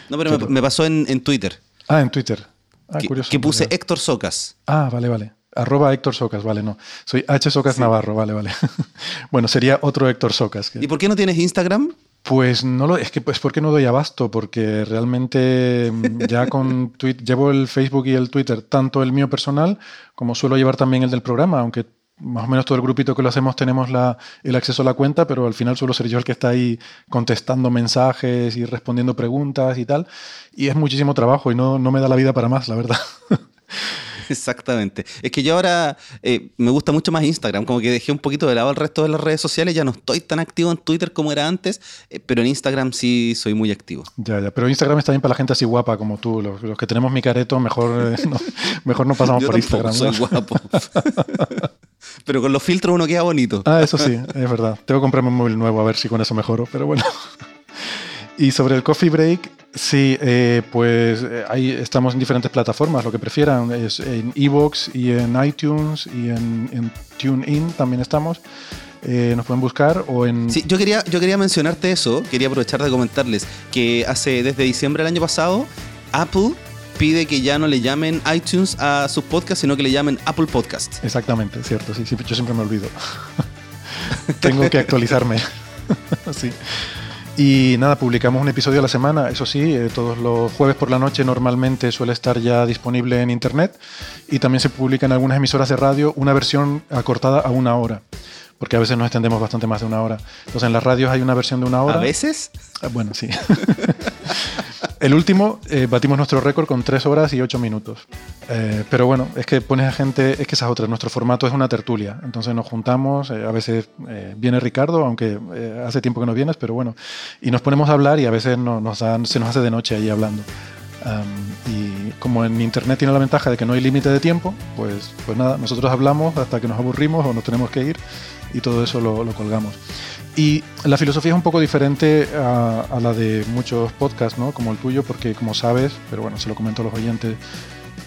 [SPEAKER 1] No, pero me, me, pasó en, en, Twitter.
[SPEAKER 2] Ah, en Twitter. Ah,
[SPEAKER 1] que,
[SPEAKER 2] curioso.
[SPEAKER 1] Que puse Héctor Socas.
[SPEAKER 2] Ah, vale, vale. Arroba Héctor Socas, vale, no. Soy H. Socas sí. Navarro, vale, vale. bueno, sería otro Héctor Socas.
[SPEAKER 1] Que... ¿Y por qué no tienes Instagram?
[SPEAKER 2] Pues no lo, es que pues porque no doy abasto, porque realmente mm, ya con Twitter llevo el Facebook y el Twitter, tanto el mío personal como suelo llevar también el del programa, aunque más o menos todo el grupito que lo hacemos tenemos la, el acceso a la cuenta, pero al final suelo ser yo el que está ahí contestando mensajes y respondiendo preguntas y tal. Y es muchísimo trabajo y no, no me da la vida para más, la verdad.
[SPEAKER 1] Exactamente. Es que yo ahora eh, me gusta mucho más Instagram, como que dejé un poquito de lado el resto de las redes sociales, ya no estoy tan activo en Twitter como era antes, eh, pero en Instagram sí soy muy activo.
[SPEAKER 2] Ya, ya, pero Instagram está bien para la gente así guapa como tú, los, que tenemos mi careto, mejor, eh, no, mejor no pasamos por Instagram.
[SPEAKER 1] Soy guapo. pero con los filtros uno queda bonito.
[SPEAKER 2] Ah, eso sí, es verdad. Tengo que comprarme un móvil nuevo a ver si con eso mejoro, pero bueno. Y sobre el coffee break, sí, eh, pues eh, ahí estamos en diferentes plataformas, lo que prefieran, es en Evox y en iTunes y en, TuneIn también estamos. Eh, nos pueden buscar o en...
[SPEAKER 1] Sí, yo quería, yo quería mencionarte eso, quería aprovechar de comentarles que hace desde diciembre del año pasado, Apple pide que ya no le llamen iTunes a sus podcasts, sino que le llamen Apple Podcast.
[SPEAKER 2] Exactamente, cierto, sí, sí yo siempre me olvido. Tengo que actualizarme. sí. Y nada, publicamos un episodio a la semana, eso sí, eh, todos los jueves por la noche normalmente suele estar ya disponible en internet y también se publica en algunas emisoras de radio una versión acortada a una hora, porque a veces nos extendemos bastante más de una hora. Entonces en las radios hay una versión de una hora.
[SPEAKER 1] ¿A veces?
[SPEAKER 2] Ah, bueno, sí. El último, eh, batimos nuestro récord con 3 horas y 8 minutos. Eh, pero bueno, es que pones a gente, es que esa es otra, nuestro formato es una tertulia. Entonces nos juntamos, eh, a veces viene Ricardo, aunque hace tiempo que no vienes, pero bueno, y nos ponemos a hablar y a veces nos dan, se nos hace de noche ahí hablando. y como en Internet tiene la ventaja de que no hay límite de tiempo, pues, pues nada, nosotros hablamos hasta que nos aburrimos o nos tenemos que ir y todo eso lo, lo colgamos. Y la filosofía es un poco diferente a, la de muchos podcasts, ¿no? Como el tuyo, porque como sabes, pero bueno, se lo comento a los oyentes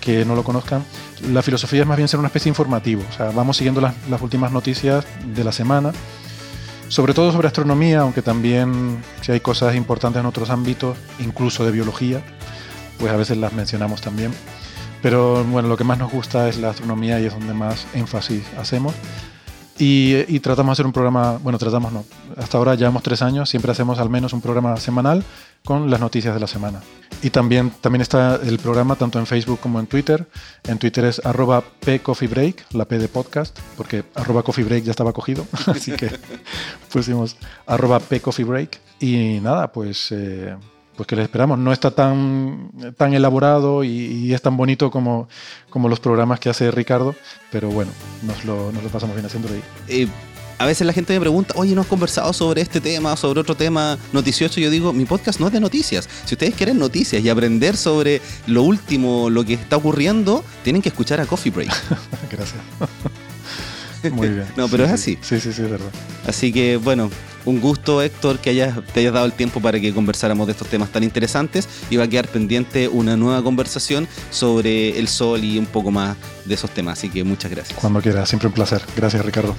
[SPEAKER 2] que no lo conozcan, la filosofía es más bien ser una especie informativo. O sea, vamos siguiendo las, últimas noticias de la semana, sobre todo sobre astronomía, aunque también si hay cosas importantes en otros ámbitos, incluso de biología, pues a veces las mencionamos también. Pero bueno, lo que más nos gusta es la astronomía y es donde más énfasis hacemos. Y, tratamos de hacer un programa, bueno, tratamos no, hasta ahora llevamos tres años, siempre hacemos al menos un programa semanal con las noticias de la semana. Y también, también está el programa tanto en Facebook como en Twitter. En Twitter es arroba pcoffeebreak, la P de podcast, porque arroba coffeebreak ya estaba cogido, así que pusimos arroba pcoffeebreak. Y nada, pues... Eh, pues que les esperamos. No está tan, tan elaborado y, es tan bonito como, como los programas que hace Ricardo, pero bueno, nos lo, nos lo pasamos bien haciéndolo ahí.
[SPEAKER 1] Eh, a veces la gente me pregunta, oye, ¿no has conversado sobre este tema, sobre otro tema noticioso? Yo digo, mi podcast no es de noticias. Si ustedes quieren noticias y aprender sobre lo último, lo que está ocurriendo, tienen que escuchar a Coffee Break.
[SPEAKER 2] Gracias. Muy bien.
[SPEAKER 1] no, pero es así.
[SPEAKER 2] Sí, sí, sí, es verdad.
[SPEAKER 1] Así que, bueno, un gusto, Héctor, que hayas, te hayas dado el tiempo para que conversáramos de estos temas tan interesantes. Y va a quedar pendiente una nueva conversación sobre el sol y un poco más de esos temas. Así que muchas gracias.
[SPEAKER 2] Cuando quieras, siempre un placer. Gracias, Ricardo.